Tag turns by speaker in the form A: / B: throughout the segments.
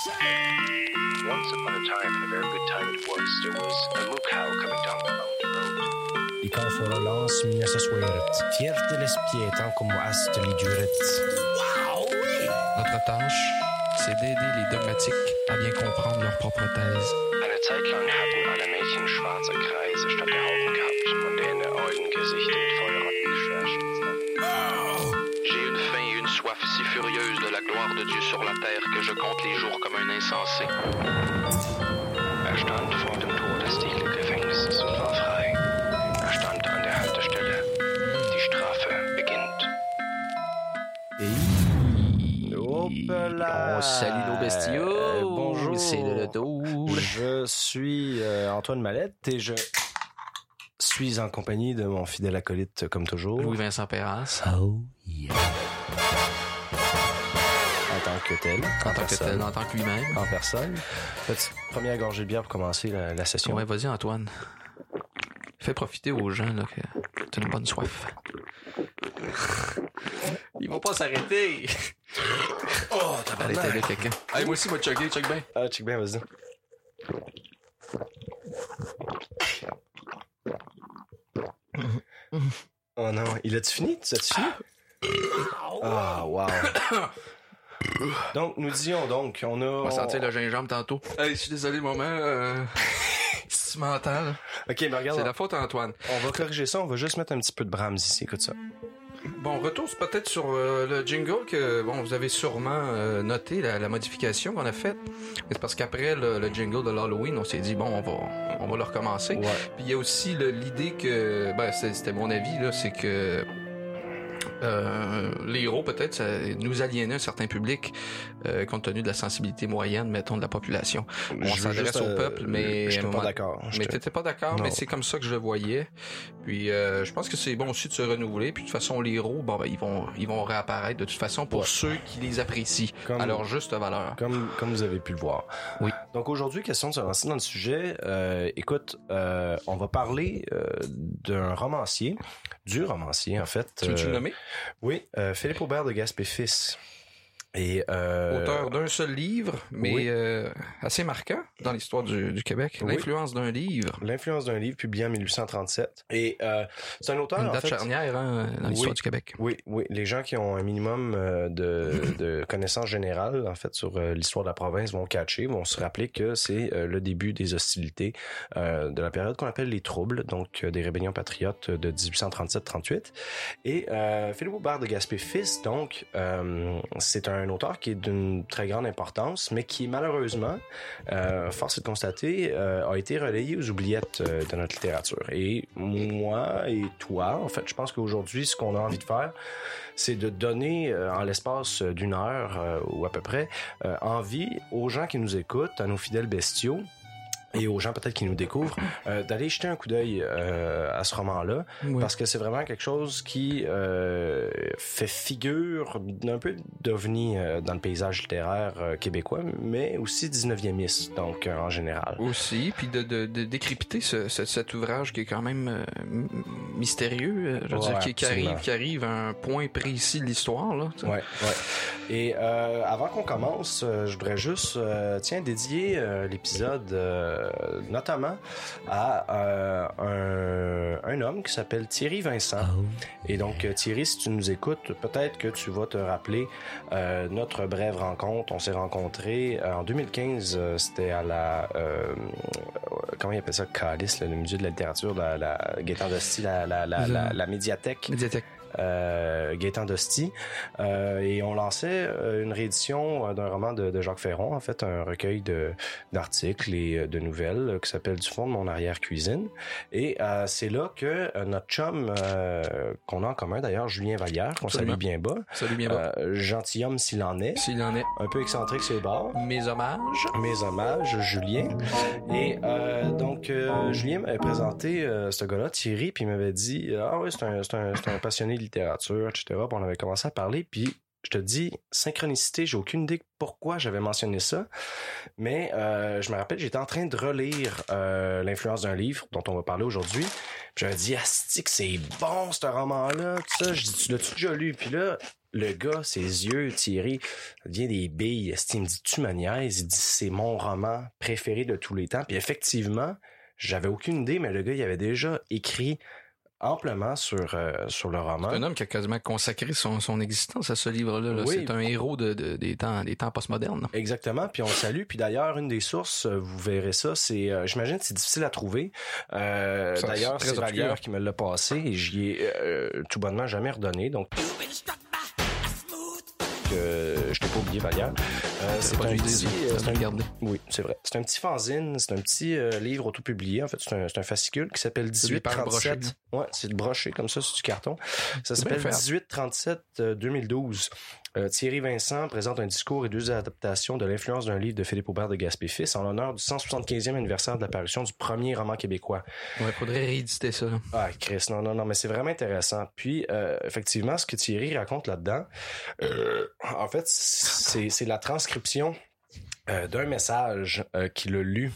A: Once upon a time, and a very good time it was, there was a moo cow coming down the mountain road.
B: I kan få lans min accessoiret. Fjärdeles pietan como hasta liduret.
C: Notre tâche, c'est d'aider les dogmatiques à bien comprendre leur propre thèse.
A: Eine Zeit lang hatten alle Mädchen schwarze Kreise statt der Augen gehabt, von denen ihr Eugengesichter mit
D: si furieuse de la gloire de Dieu sur la terre que je compte les jours comme un insensé.
A: Stand vor dem. Er stand an der Haltestelle. Die Strafe beginnt.
B: Hop là!
E: On salue nos bestiaux.
B: Euh, bonjour.
E: C'est le retour.
B: Je suis euh, Antoine Mallette et je suis en compagnie de mon fidèle acolyte comme toujours.
E: Louis-Vincent Perras.
B: En tant que tel.
E: En tant que tel, en tant que lui-même.
B: En personne. Petite première gorgée de bière pour commencer la, la session.
E: Ouais, vas-y, Antoine. Fais profiter aux gens là, que t'as une bonne soif. Ils vont pas s'arrêter.
B: Oh,
E: Arrêtez là, quelqu'un. Hey, moi aussi, moi, chugger, chug bien.
B: Ah, check bien, vas-y. Oh non, il a-tu fini? Tu as-tu fini? Ah, wow. Donc, nous disions donc, on a...
E: On va sentir le gingembre tantôt. Hey, je suis désolé, moment. Euh... c'est mental.
B: Ok, mais regarde,
E: C'est la faute à Antoine.
B: on va corriger ça, on va juste mettre un petit peu de Brahms ici, écoute ça.
E: Bon, retour c'est peut-être sur euh, le jingle que bon vous avez sûrement euh, noté la, la modification qu'on a faite. C'est parce qu'après le, le jingle de l'Halloween, on s'est dit bon on va on va le recommencer.
B: Ouais.
E: Puis il y a aussi l'idée que ben c'est- c'était mon avis là, c'est que euh, les héros peut-être ça nous aliénait un certain public euh, compte tenu de la sensibilité moyenne mettons de la population. On s'adresse au
B: euh,
E: peuple mais
B: Je pas d'accord.
E: Mais t'étais pas d'accord, mais c'est comme ça que je le voyais. Puis euh, je pense que c'est bon aussi de se renouveler. Puis de toute façon, les héros, bon ben ils vont ils vont réapparaître de toute façon pour
B: Ouais.
E: ceux qui les apprécient
B: Comme-
E: à leur juste valeur.
B: Comme, comme vous avez pu le voir.
E: Oui.
B: Donc aujourd'hui, question de se lancer dans le sujet. Euh, écoute, euh, on va parler euh, d'un romancier, du romancier en fait.
E: Tu veux-tu le nommer?
B: Oui, euh, Philippe Aubert de Gaspé Fils. Et euh,
E: Auteur d'un seul livre, mais
B: oui.
E: euh, assez marquant dans l'histoire du, du Québec.
B: Oui.
E: L'influence d'un livre.
B: L'influence d'un livre publié en 1837. Et euh, c'est un auteur
E: Une
B: en
E: date
B: fait.
E: charnière hein, dans l'histoire
B: Oui.
E: du Québec.
B: Oui, oui, les gens qui ont un minimum euh, de, de connaissances générales en fait sur l'histoire de la province vont catcher, vont se rappeler que c'est le début des hostilités de la période qu'on appelle les troubles, donc des rébellions patriotes de 1837-38. Et Philippe Aubert de Gaspé fils, donc c'est un auteur qui est d'une très grande importance, mais qui malheureusement, euh, force est de constater, euh, a été relayé aux oubliettes euh, de notre littérature. Et moi et toi, en fait, je pense qu'aujourd'hui, ce qu'on a envie de faire, c'est de donner en l'espace d'une heure ou à peu près envie aux gens qui nous écoutent, à nos fidèles bestiaux et aux gens peut-être qui nous découvrent, euh, d'aller jeter un coup d'œil euh, à ce roman-là,
E: Oui.
B: parce que c'est vraiment quelque chose qui euh, fait figure d'un peu d'ovni euh, dans le paysage littéraire euh, québécois, mais aussi 19e donc euh, en général.
E: Aussi, puis de, de, de décrypter ce, ce- cet ouvrage qui est quand même euh, mystérieux, je veux
B: Ouais,
E: dire, qui, qui arrive, qui arrive à un point précis de l'histoire. Là.
B: Ouais, ouais. Et euh, avant qu'on commence, je voudrais juste, euh, tiens, dédier l'épisode euh, notamment à euh, un, un homme qui s'appelle Thierry Vincent. Et donc, euh, Thierry, si tu nous écoutes, peut-être que tu vas te rappeler euh, notre brève rencontre. On s'est rencontrés euh, en 2015. euh, C'était à la... euh, comment il appelle ça? Calice, le musée de la littérature, la, la Gaétan d'Hostie, la, la, la, la, la médiathèque
E: Médiathèque.
B: Euh, Gaétan d'Hostie. Euh, et on lançait euh, une réédition euh, d'un roman de, de Jacques Ferron, en fait, un recueil de d'articles et de nouvelles qui s'appelle Du fond de mon arrière-cuisine. Et euh, c'est là que notre chum qu'on a en commun d'ailleurs, Julien Vallière, qu'on salue bien bas,
E: Salut bien bas.
B: gentilhomme s'il en est,
E: S'il en est.
B: un peu excentrique sur les bords.
E: Mes hommages.
B: Mes hommages, Julien. Et donc, Julien m'avait présenté ce gars-là, Thierry, puis il m'avait dit Ah oui, c'est un, un, un passionné littérature, etc. On avait commencé à parler, puis je te dis, synchronicité, j'ai aucune idée pourquoi j'avais mentionné ça, mais euh, je me rappelle, j'étais en train de relire euh, l'influence d'un livre dont on va parler aujourd'hui. J'avais dit, Asti, que c'est bon ce roman-là, tout ça. Je dis, tu l'as-tu déjà lu? Puis là, le gars, ses yeux, Thierry, ça devient des billes. Il me dit, tu me niaises? Il dit, c'est mon roman préféré de tous les temps. Puis effectivement, j'avais aucune idée, mais le gars, il avait déjà écrit amplement sur euh, sur le roman.
E: C'est un homme qui a quasiment consacré son, son existence à ce livre-là. là.
B: Oui.
E: C'est un héros de, de- des temps des temps postmodernes.
B: Exactement, puis on le salue. Puis d'ailleurs, une des sources, euh, vous verrez ça, c'est, euh, j'imagine, que c'est difficile à trouver. Euh,
E: Ça,
B: d'ailleurs,
E: c'est
B: Vallière qui me l'a passé et j'y ai euh, tout bonnement jamais redonné. Donc, euh, je t'ai pas oublié Vallière. Euh, c'est un petit, euh, c'est un
E: garder.
B: Oui, c'est vrai. C'est un petit fanzine, c'est un petit euh, livre autopublié. En fait, c'est un, c'est un fascicule qui s'appelle
E: C'est des pages
B: 1837. Ouais, c'est broché comme ça sur du carton. Ça
E: C'est
B: s'appelle
E: fait.
B: 1837 euh, 2012. Euh, Thierry Vincent présente un discours et deux adaptations de l'influence d'un livre de Philippe Aubert de Gaspé-Fils en l'honneur du 175e anniversaire de l'apparition du premier roman québécois.
E: Ouais, faudrait rééditer ça. là.
B: Ah, Chris, non, non, non, mais c'est vraiment intéressant. Puis, effectivement, ce que Thierry raconte là-dedans, en fait, c'est c'est la transcription euh, d'un message euh, qu'il a lu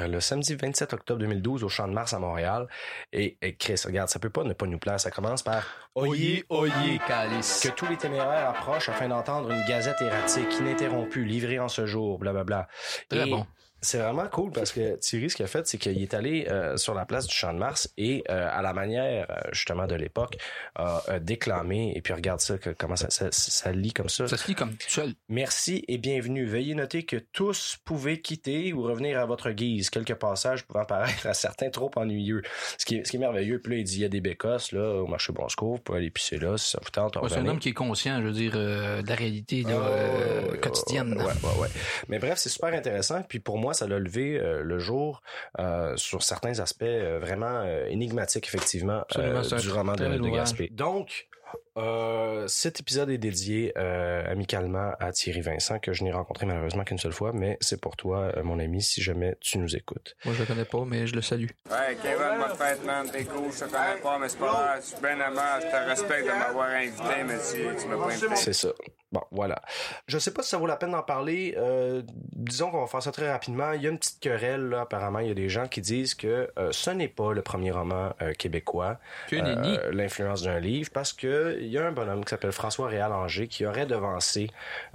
B: euh, le samedi 27 octobre 2012 au Champ de Mars à Montréal. Et, et Chris, regarde, ça peut pas ne pas nous plaire. Ça commence par Oyez, oyez,
E: calice.
B: que tous les téméraires approchent afin d'entendre une gazette erratique ininterrompue livrée en ce jour, blablabla.
E: Très
B: Et
E: bon.
B: C'est vraiment cool parce que Thierry, ce qu'il a fait, c'est qu'il est allé euh, sur la place du Champ de Mars et, euh, à la manière euh, justement de l'époque, a déclamé et puis regarde ça, que, comment ça, ça, ça lit comme ça.
E: Ça se lit comme seul.
B: Merci et bienvenue. Veuillez noter que tous pouvaient quitter ou revenir à votre guise. Quelques passages pouvant paraître à certains trop ennuyeux. Ce qui est, ce qui est merveilleux, puis là, il dit, il y a des bécosses, là, au marché Bon Secours, vous pouvez aller pisser là, si ça vous tente,
E: Ouais, c'est un homme qui est conscient, je veux dire, de la réalité là,
B: ouais,
E: quotidienne.
B: Ouais, ouais, ouais. Mais bref, c'est super intéressant. Puis pour moi, ça l'a levé euh, le jour euh, sur certains aspects euh, vraiment énigmatiques, effectivement, du roman de, de. Gaspé. Donc, euh, cet épisode est dédié euh, amicalement à Thierry Vincent, que je n'ai rencontré malheureusement qu'une seule fois, mais c'est pour toi, euh, mon ami, si jamais tu nous écoutes.
E: Moi, je le connais pas, mais je le salue.
F: Ouais, Kevin, ma fête, man, t'es cool, je te connais pas, mais c'est pas grave, je suis bien je te respecte de m'avoir invité, mais tu, tu m'as pas invité.
B: C'est ça. Bon, voilà. Je sais pas si ça vaut la peine d'en parler. Euh, disons qu'on va faire ça très rapidement. Il y a une petite querelle, là, apparemment. Il y a des gens qui disent que euh, ce n'est pas le premier roman euh, québécois.
E: Que
B: euh,
E: nenni.
B: L'influence d'un livre, parce que il y a un bonhomme qui s'appelle François Réal Anger qui aurait devancé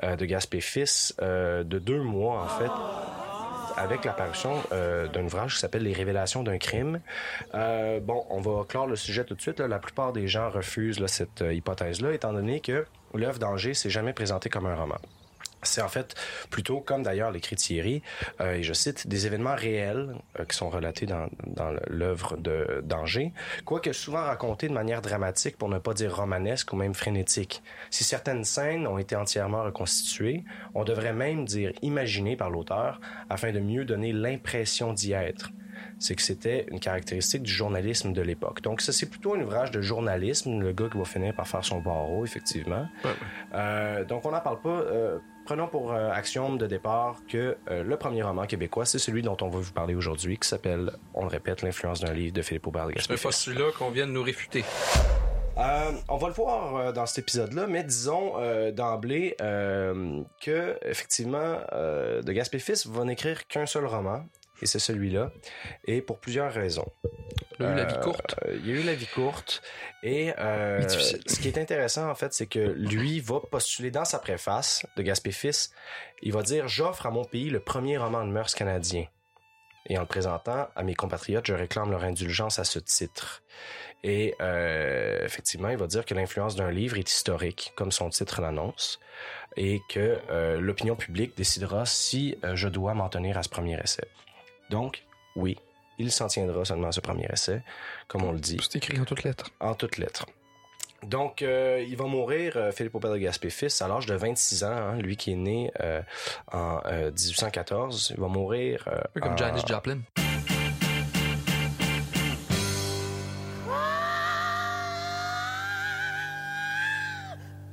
B: euh, de Gaspé Fils euh, de deux mois, en fait avec l'apparition euh, d'un ouvrage qui s'appelle Les révélations d'un crime. Bon, on va clore le sujet tout de suite. La plupart des gens refusent cette hypothèse-là, étant donné que l'œuvre d'Angers s'est jamais présentée comme un roman. C'est en fait plutôt, comme d'ailleurs l'écrit Thierry, euh, et je cite, des événements réels euh, qui sont relatés dans, dans l'œuvre de d'Angers, quoique souvent racontés de manière dramatique pour ne pas dire romanesque ou même frénétique. Si certaines scènes ont été entièrement reconstituées, on devrait même dire imaginées par l'auteur afin de mieux donner l'impression d'y être c'est que c'était une caractéristique du journalisme de l'époque. Donc ça, c'est plutôt un ouvrage de journalisme, le gars qui va finir par faire son barreau, effectivement. Euh, donc on n'en parle pas. Euh, prenons pour euh, axiome de départ que euh, le premier roman québécois, c'est celui dont on va vous parler aujourd'hui, qui s'appelle, on le répète, L'influence d'un livre de Philippe Aubert de
E: C'est pas
B: Gaspé.
E: celui-là qu'on vient de nous réfuter.
B: Euh, on va le voir euh, dans cet épisode-là, mais disons euh, d'emblée que effectivement, de Gaspé Fils va n'écrire qu'un seul roman, et c'est celui-là, et pour plusieurs raisons.
E: Il a eu la vie
B: Euh,
E: courte.
B: euh, il y a eu la vie courte. Et euh, ce qui est intéressant, en fait, c'est que lui va postuler dans sa préface de Gaspé Fils, il va dire J'offre à mon pays le premier roman de mœurs canadien. Et en le présentant à mes compatriotes, je réclame leur indulgence à ce titre. Et euh, effectivement, il va dire que l'influence d'un livre est historique, comme son titre l'annonce, et que l'opinion publique décidera si je dois m'en tenir à ce premier essai. Donc, oui, il s'en tiendra seulement à ce premier essai, comme on le dit,
E: C'est écrit en toutes lettres.
B: en toutes lettres. Donc, euh, il va mourir, euh, Philippe Aubert de Gaspé fils, à l'âge de 26 ans, hein, lui qui est né euh, en euh, 1814. Il va mourir...
E: Un peu comme
B: en-
E: Janis Joplin.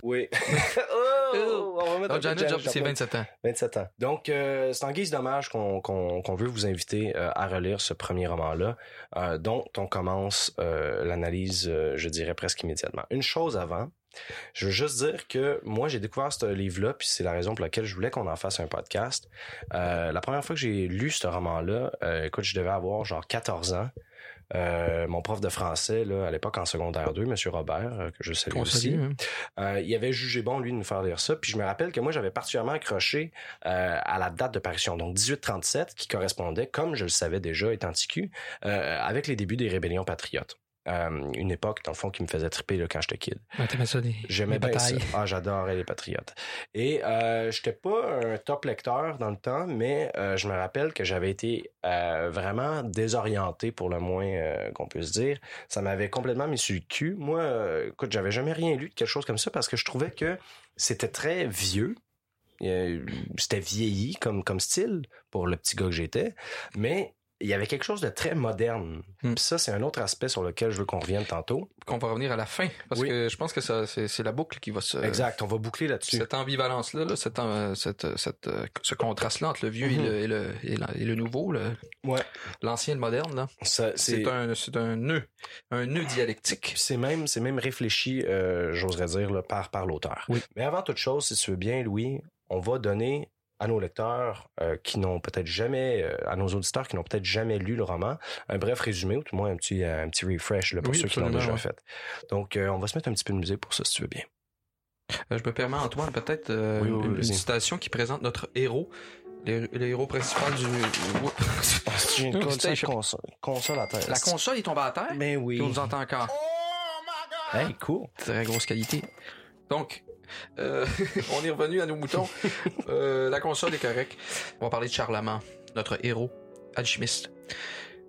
B: Oui. oh, on va mettre
E: Janis Joplin, c'est
B: Joplin.
E: 27 ans.
B: 27 ans. Donc, euh, c'est en guise d'hommage qu'on veut vous inviter euh, à relire ce premier roman-là, euh, dont on commence l'analyse, je dirais presque immédiatement. Une chose avant, Je veux juste dire que moi, j'ai découvert ce livre-là, puis c'est la raison pour laquelle je voulais qu'on en fasse un podcast. Euh, la première fois que j'ai lu ce roman-là, euh, écoute, je devais avoir genre 14 ans. Euh, mon prof de français là, à l'époque en secondaire 2, Monsieur Robert, euh, que je salue aussi,
E: hein.
B: euh, il avait jugé bon lui de nous faire lire ça. Puis je me rappelle que moi j'avais particulièrement accroché euh, à la date de parution, donc 1837, qui correspondait, comme je le savais déjà étant TQ, avec les débuts des rébellions patriotes. Euh, une époque, dans le fond, qui me faisait triper là, quand j'étais kid.
E: Ouais,
B: J'aimais bien ça. Ah, j'adorais les Patriotes. Et euh, j'étais pas un top lecteur dans le temps, mais euh, je me rappelle que j'avais été euh, vraiment désorienté, pour le moins qu'on puisse dire. Ça m'avait complètement mis sur le cul. Moi, écoute, j'avais jamais rien lu de quelque chose comme ça parce que je trouvais que c'était très vieux. C'était vieilli comme, comme style pour le petit gars que j'étais, mais il y avait quelque chose de très moderne.
E: Hmm.
B: Puis ça, c'est un autre aspect sur lequel je veux qu'on revienne tantôt.
E: Qu'on va revenir à la fin, parce
B: Oui.
E: que je pense que ça, c'est, la boucle qui va se...
B: Exact, on va boucler là-dessus.
E: Cette ambivalence-là, là, cette, euh, cette, cette, euh, ce contraste-là entre le vieux
B: Mhm.
E: et, le, et, le, et, le nouveau, le-
B: Ouais.
E: l'ancien et le moderne, là,
B: Ça,
E: c'est, un, c'est un nœud, un nœud dialectique.
B: c'est même c'est même réfléchi euh, j'oserais dire là, par par l'auteur
E: Oui.
B: mais avant toute chose si tu veux bien Louis on va donner à nos lecteurs euh, qui n'ont peut-être jamais euh, à nos auditeurs qui n'ont peut-être jamais lu le roman. Un bref résumé ou tout le moins un petit euh, un petit refresh là, pour
E: Oui,
B: ceux qui l'ont déjà
E: ouais.
B: fait. Donc euh, on va se mettre un petit peu de musique pour ça si tu veux bien.
E: Je me permets, Antoine, peut-être
B: Oui, oui,
E: une, citation qui présente notre héros, le, le héros principal du...
B: une
E: C'était-
B: console, console, console à terre.
E: La console est tombée à terre,
B: mais
E: et
B: oui
E: on nous entend encore.
B: hey cool.
E: Très grosse qualité. Donc, euh, on est revenu à nos moutons. Euh, la console est correcte. On va parler de Charlemagne, notre héros, alchimiste.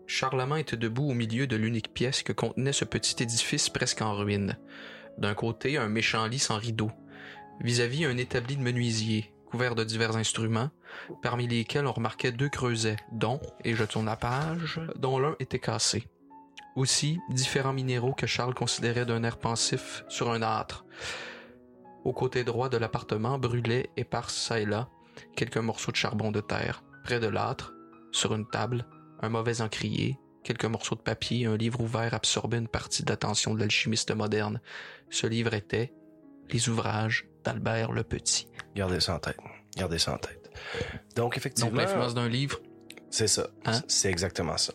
E: Charlemagne était debout au milieu de l'unique pièce que contenait ce petit édifice presque en ruine. D'un côté, un méchant lit sans rideau. Vis-à-vis, un établi de menuisier, couvert de divers instruments, parmi lesquels on remarquait deux creusets, dont, et je tourne la page, dont l'un était cassé. Aussi, différents minéraux que Charles considérait d'un air pensif sur un âtre. Au côté droit de l'appartement brûlaient, épars çà et là, quelques morceaux de charbon de terre. Près de l'âtre, sur une table, un mauvais encrier, quelques morceaux de papier et un livre ouvert absorbaient une partie de l'attention de l'alchimiste moderne. Ce livre était Les ouvrages d'Albert le Petit.
B: gardez ça en tête gardez ça en tête donc effectivement
E: Donc l'influence d'un livre?
B: C'est ça.
E: Hein?
B: C'est exactement ça.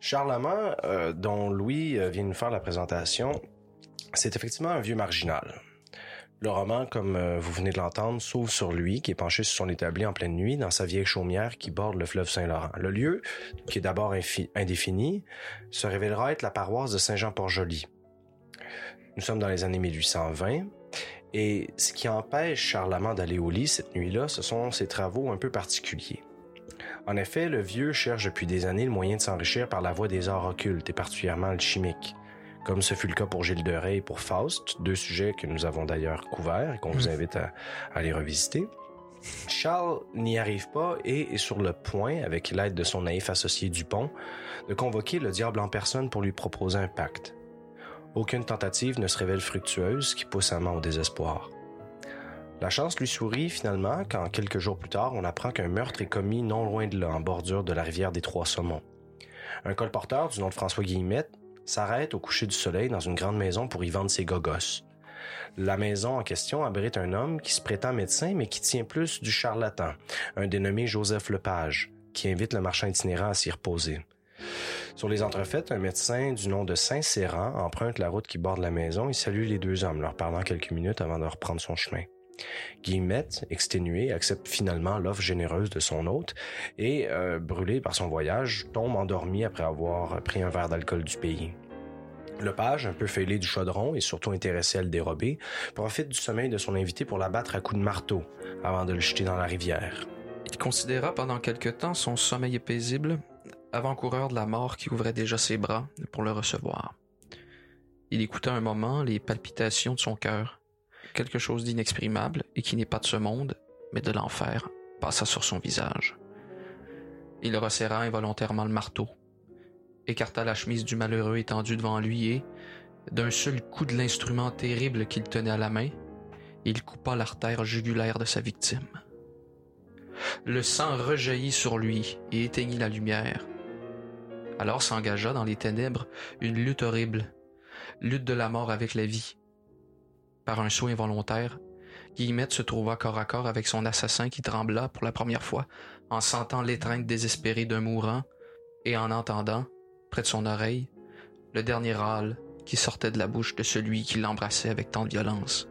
B: Charlemagne, euh, dont Louis euh, vient nous faire la présentation, c'est effectivement un vieux marginal. Le roman, comme euh, vous venez de l'entendre, s'ouvre sur lui, qui est penché sur son établi en pleine nuit, dans sa vieille chaumière qui borde le fleuve Saint-Laurent. Le lieu, qui est d'abord indéfini, se révélera être la paroisse de Saint-Jean-Port-Joli. Nous sommes dans les années 1820, et ce qui empêche Charlemagne d'aller au lit cette nuit-là, ce sont ses travaux un peu particuliers. En effet, le vieux cherche depuis des années le moyen de s'enrichir par la voie des arts occultes et particulièrement alchimiques. Comme ce fut le cas pour Gilles de Rais et pour Faust, deux sujets que nous avons d'ailleurs couverts et qu'on vous invite à, à les revisiter. Charles n'y arrive pas et est sur le point, avec l'aide de son naïf associé Dupont, de convoquer le diable en personne pour lui proposer un pacte. Aucune tentative ne se révèle fructueuse, qui pousse Amand au désespoir. La chance lui sourit finalement quand, quelques jours plus tard, on apprend qu'un meurtre est commis non loin de là, en bordure de la rivière des Trois Saumons. Un colporteur du nom de François Guillemette s'arrête au coucher du soleil dans une grande maison pour y vendre ses gogos. La maison en question abrite un homme qui se prétend médecin mais qui tient plus du charlatan, un dénommé Joseph Lepage, qui invite le marchand itinérant à s'y reposer. Sur les entrefaites, un médecin du nom de Saint-Séran emprunte la route qui borde la maison et salue les deux hommes, leur parlant quelques minutes avant de reprendre son chemin. Guillemette, exténué, accepte finalement l'offre généreuse de son hôte et, euh, brûlé par son voyage, tombe endormi après avoir pris un verre d'alcool du pays. Le page, un peu fêlé du chaudron et surtout intéressé à le dérober, profite du sommeil de son invité pour l'abattre à coups de marteau avant de le jeter dans la rivière.
E: Il considéra pendant quelque temps son sommeil paisible, avant-coureur de la mort qui ouvrait déjà ses bras pour le recevoir. Il écouta un moment les palpitations de son cœur. Quelque chose d'inexprimable et qui n'est pas de ce monde, mais de l'enfer, passa sur son visage. Il resserra involontairement le marteau, écarta la chemise du malheureux étendu devant lui et, d'un seul coup de l'instrument terrible qu'il tenait à la main, il coupa l'artère jugulaire de sa victime. Le sang rejaillit sur lui et éteignit la lumière. Alors s'engagea dans les ténèbres une lutte horrible, lutte de la mort avec la vie. Par un saut involontaire, Guillemette se trouva corps à corps avec son assassin qui trembla pour la première fois en sentant l'étreinte désespérée d'un mourant et en entendant, près de son oreille, le dernier râle qui sortait de la bouche de celui qui l'embrassait avec tant de violence,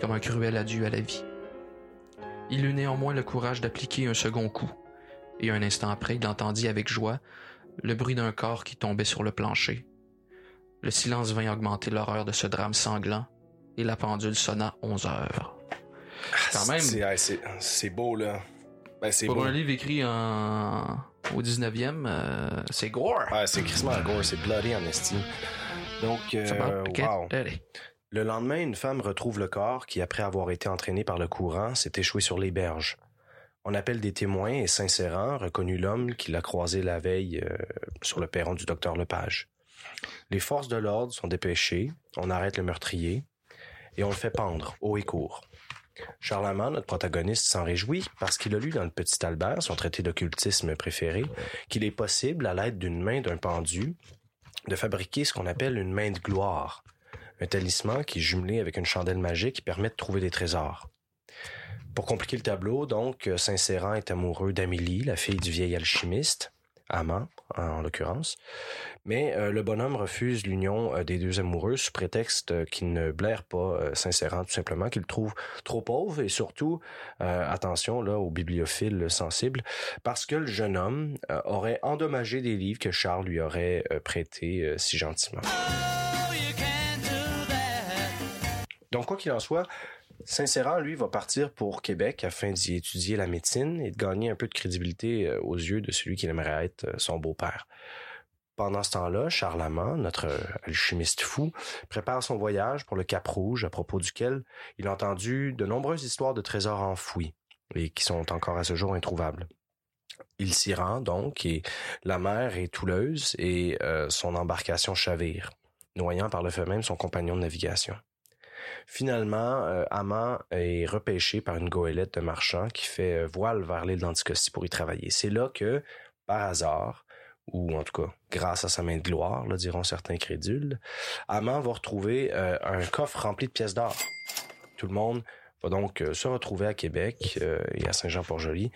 E: comme un cruel adieu à la vie. Il eut néanmoins le courage d'appliquer un second coup, et un instant après, il entendit avec joie le bruit d'un corps qui tombait sur le plancher. Le silence vint augmenter l'horreur de ce drame sanglant, et la pendule sonna onze heures. Quand même,
B: C'est beau, là. Ben,
E: pour
B: beau.
E: un livre écrit en... au 19e, euh, c'est gore.
B: C'est crissement gore, c'est bloody en estime. Donc, euh, wow. Le lendemain, une femme retrouve le corps qui, après avoir été entraîné par le courant, s'est échoué sur les berges. On appelle des témoins et Saint-Séran reconnu l'homme qui l'a croisé la veille euh, sur le perron du docteur Lepage. Les forces de l'ordre sont dépêchées, on arrête le meurtrier et on le fait pendre, haut et court. Charlemagne, notre protagoniste, s'en réjouit parce qu'il a lu dans le Petit Albert, son traité d'occultisme préféré, qu'il est possible, à l'aide d'une main d'un pendu, de fabriquer ce qu'on appelle une main de gloire, un talisman qui jumelé avec une chandelle magique permet de trouver des trésors. Pour compliquer le tableau, donc, Saint-Séran est amoureux d'Amélie, la fille du vieil alchimiste, amant en l'occurrence, mais euh, le bonhomme refuse l'union euh, des deux amoureux sous prétexte euh, qu'il ne blaire pas euh, Saint-Séran, tout simplement, qu'il le trouve trop pauvre et surtout, attention là aux bibliophiles sensibles, parce que le jeune homme aurait endommagé des livres que Charles lui aurait prêtés si gentiment. Donc, quoi qu'il en soit, Saint-Séran, lui, va partir pour Québec afin d'y étudier la médecine et de gagner un peu de crédibilité euh, aux yeux de celui qui aimerait être euh, son beau-père. Pendant ce temps-là, Charlemagne, notre euh, alchimiste fou, prépare son voyage pour le Cap Rouge, à propos duquel il a entendu de nombreuses histoires de trésors enfouis et qui sont encore à ce jour introuvables. Il s'y rend donc et la mer est touleuse et son embarcation chavire, noyant par le fait même son compagnon de navigation. Finalement, euh, est repêché par une goélette de marchand qui fait euh, voile vers l'île d'Anticosti pour y travailler. C'est là que, par hasard, ou en tout cas grâce à sa main de gloire, là, diront certains crédules, Amand va retrouver euh, un coffre rempli de pièces d'or. Tout le monde va donc euh, se retrouver à Québec et à Saint-Jean-Port-Joli,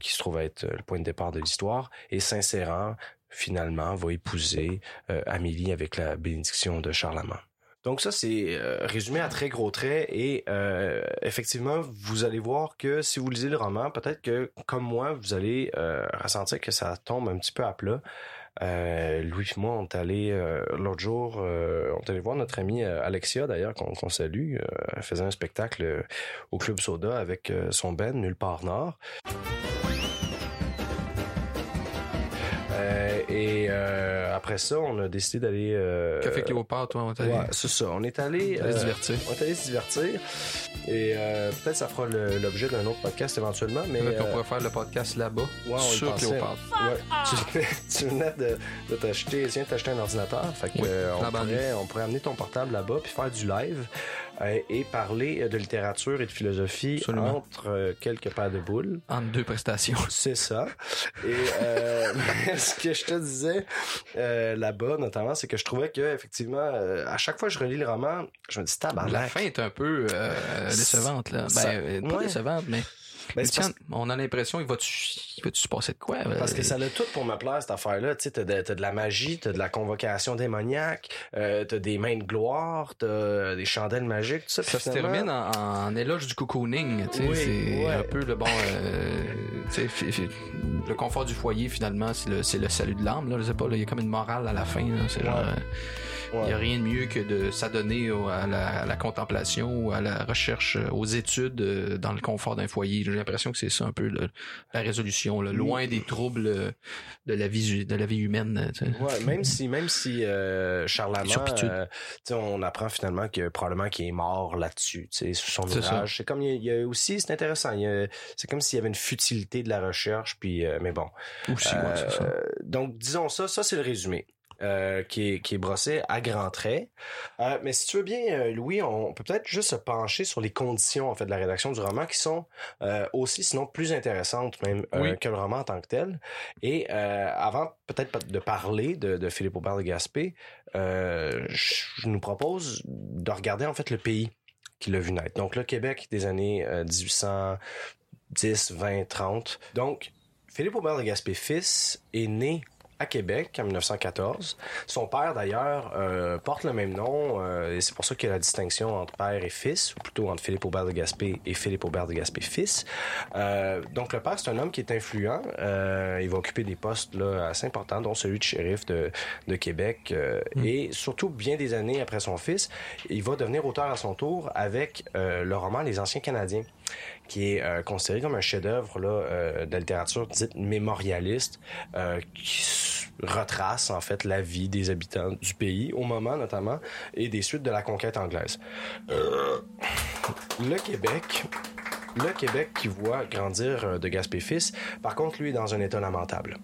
B: qui se trouve être le point de départ de l'histoire, et Saint-Séran, finalement, va épouser Amélie avec la bénédiction de Charlemagne. Donc ça, c'est euh, résumé à très gros traits et euh, effectivement, vous allez voir que si vous lisez le roman, peut-être que comme moi, vous allez euh, ressentir que ça tombe un petit peu à plat. Louis et moi, on est allé l'autre jour, on est allé voir notre amie Alexia d'ailleurs qu'on salue. Elle faisait un spectacle au Club Soda avec son band Nulle part Nord. Et euh, après ça, on a décidé d'aller. euh,
E: Café Cléopâtre, toi, on t'a
B: Ouais, c'est ça. On est allé,
E: Allez se
B: euh,
E: divertir.
B: On est allé se divertir. Et euh, peut-être ça fera l'objet d'un autre podcast éventuellement. Mais
E: Peut-être qu'on
B: euh,
E: pourrait faire le podcast là-bas
B: ouais, on
E: sur. Cléopâtre.
B: Ouais. Tu, tu venais de, de t'acheter, tu viens de t'acheter un ordinateur. Fait que
E: Oui,
B: on, pourrait, on pourrait amener ton portable là-bas puis faire du live et parler euh, de littérature et de philosophie
E: Absolument.
B: entre euh, quelques paires de boules.
E: Entre deux prestations.
B: C'est ça. Et euh, ce que je te disais euh, là-bas, notamment, c'est que je trouvais que effectivement, euh, à chaque fois que je relis le roman, je me dis
E: La
B: tabarnak.
E: fin est un peu euh, décevante, là. Ben, euh, pas
B: ouais.
E: décevante, mais.
B: Ben,
E: Tiens, on a l'impression, il va-tu il va-tu se passer de quoi?
B: Parce que
E: euh,
B: ça a tout pour me plaire, cette affaire-là. Tu sais, t'as de, t'as de la magie, t'as de la convocation démoniaque, euh, t'as des mains de gloire, t'as des chandelles magiques, tout ça.
E: Ça se termine en, en éloge du cocooning, tu sais,
B: Oui,
E: c'est
B: ouais.
E: un peu le bon, euh, tu sais, le confort du foyer finalement, c'est le, c'est le salut de l'âme, là, je sais pas, il y a comme une morale à la fin, là, c'est genre, euh, il
B: Ouais.
E: y a rien de mieux que de s'adonner à la, à la contemplation ou à la recherche, euh, aux études euh, dans le confort d'un foyer. J'ai l'impression que c'est ça un peu le- la résolution, là, loin des troubles euh, de la vie, de la vie humaine. tu sais.
B: Ouais, même si même si euh, Charlemagne, on apprend finalement que probablement qu'il est mort là-dessus, tu sais, sur son ouvrage. C'est comme il y, a, il y a aussi, c'est intéressant. C'est comme s'il y avait une futilité de la recherche, puis euh, mais bon.
E: Aussi, ouais, ça.
B: Donc disons ça, ça c'est le résumé. Euh, qui, est, qui est brossé à grands traits. Euh, mais si tu veux bien, euh, Louis, on peut peut-être juste se pencher sur les conditions en fait de la rédaction du roman qui sont euh, aussi, sinon plus intéressantes même
E: Oui.
B: que le roman en tant que tel. Et avant peut-être de parler de, de Philippe Aubert de Gaspé, je nous propose de regarder en fait le pays qui l'a vu naître. Donc le Québec des années euh, 1810, 20, 30. Donc Philippe Aubert de Gaspé fils est né à Québec en 1914. Son père, d'ailleurs, euh, porte le même nom euh, et c'est pour ça qu'il y a la distinction entre père et fils, ou plutôt entre Philippe Aubert de Gaspé et Philippe Aubert de Gaspé fils. Euh, donc le père, c'est un homme qui est influent. Il va occuper des postes là, assez importants, dont celui de shérif de, de Québec. euh, Et surtout, bien des années après son fils, il va devenir auteur à son tour avec le roman Les Anciens Canadiens qui est euh, considéré comme un chef-d'œuvre euh, de littérature dite mémorialiste, euh, qui retrace en fait la vie des habitants du pays au moment notamment et des suites de la conquête anglaise. Euh, le Québec. Le Québec qui voit grandir de Gaspé fils, par contre, lui est dans un état lamentable.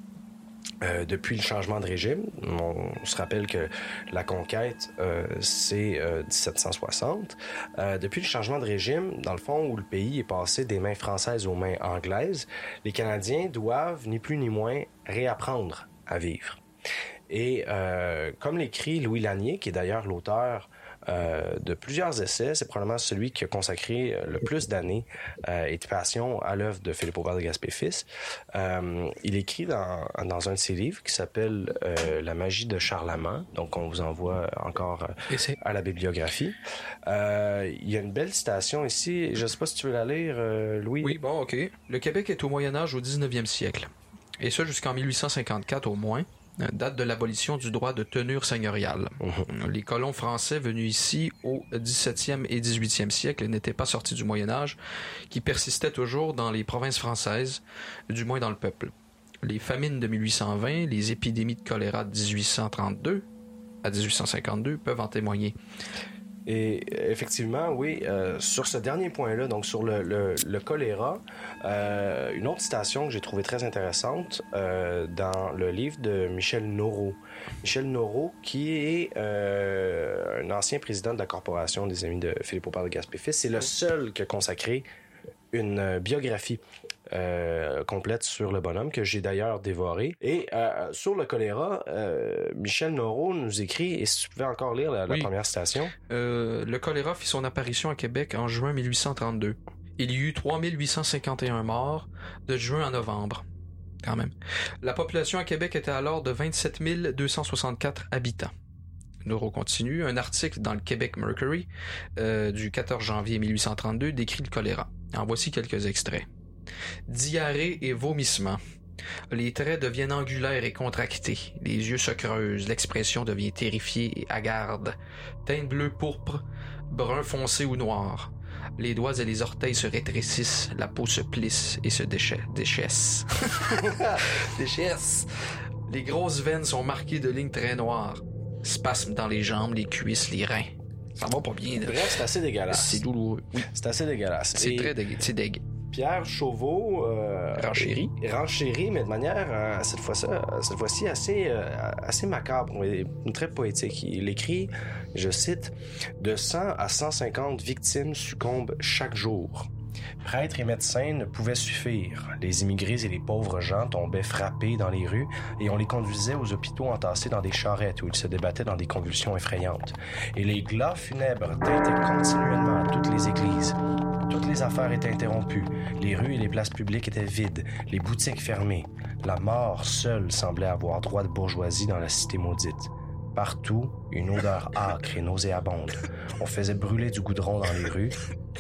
B: Euh, depuis le changement de régime, on, se rappelle que la conquête, euh, c'est euh, 1760. Euh, depuis le changement de régime, dans le fond, où le pays est passé des mains françaises aux mains anglaises, les Canadiens doivent, ni plus ni moins, réapprendre à vivre. Et euh, comme l'écrit Louis Lanier, qui est d'ailleurs l'auteur euh, de plusieurs essais, c'est probablement celui qui a consacré euh, le plus d'années euh, et de passion à l'œuvre de Philippe Aubert de Gaspé fils. Euh, il écrit dans, dans un de ses livres qui s'appelle La magie de Charlemagne. Donc on vous envoie encore à la bibliographie. Il y a une belle citation ici. Je sais pas si tu veux la lire, Louis.
E: Oui, bon, ok. Le Québec est au Moyen Âge au 19e siècle. Et ça jusqu'en 1854 au moins, date de l'abolition du droit de tenure seigneuriale. Les colons français venus ici au 17e et 18e siècle n'étaient pas sortis du Moyen Âge, qui persistait toujours dans les provinces françaises, du moins dans le peuple. Les famines de 1820, les épidémies de choléra de 1832 à 1852 peuvent en témoigner.
B: Et euh, effectivement, oui, euh, sur ce dernier point-là, donc sur le, choléra, euh, une autre citation que j'ai trouvée très intéressante dans le livre de Michel Noreau. Michel Noreau, qui est un ancien président de la Corporation des Amis de Philippe Aubert de Gaspé-Fils, c'est le seul qui a consacré une biographie euh, complète sur le bonhomme que j'ai d'ailleurs dévoré. Et euh, sur le choléra, euh, Michel Noreau nous écrit, et si tu pouvais encore lire la, la
E: Oui.
B: première citation.
E: Le choléra fit son apparition à Québec en juin 1832. Il y eut 3851 morts de juin à novembre. Quand même. La population à Québec était alors de 27 264 habitants. Neuro continue. Un article dans le Québec Mercury euh, du 14 janvier 1832 décrit le choléra. En voici quelques extraits. Diarrhée et vomissements. Les traits deviennent angulaires et contractés. Les yeux se creusent. L'expression devient terrifiée et hagarde. Teinte bleue pourpre, brun foncé ou noir. Les doigts et les orteils se rétrécissent, la peau se plisse et se décha- déchaisse. déchaisse. Les grosses veines sont marquées de lignes très noires. Spasmes dans les jambes, les cuisses, les reins. Ça va pas bien. là.
B: Bref, c'est assez dégueulasse.
E: C'est douloureux. Oui,
B: C'est assez dégueulasse.
E: c'est
B: Et
E: très dégueu. C'est dégueu.
B: Pierre Chauveau euh,
E: Renchérit.
B: renchérit, mais de manière euh, cette fois cette fois-ci assez euh, assez macabre, et très poétique. Il écrit, je cite, de 100 à 150 victimes succombent chaque jour. Prêtres et médecins ne pouvaient suffire. Les immigrés et les pauvres gens tombaient frappés dans les rues et on les conduisait aux hôpitaux entassés dans des charrettes où ils se débattaient dans des convulsions effrayantes. Et les glas funèbres tintaient continuellement à toutes les églises. Toutes les affaires étaient interrompues. Les rues et les places publiques étaient vides, les boutiques fermées. La mort seule semblait avoir droit de bourgeoisie dans la cité maudite. Partout, une odeur âcre et nauséabonde. On faisait brûler du goudron dans les rues.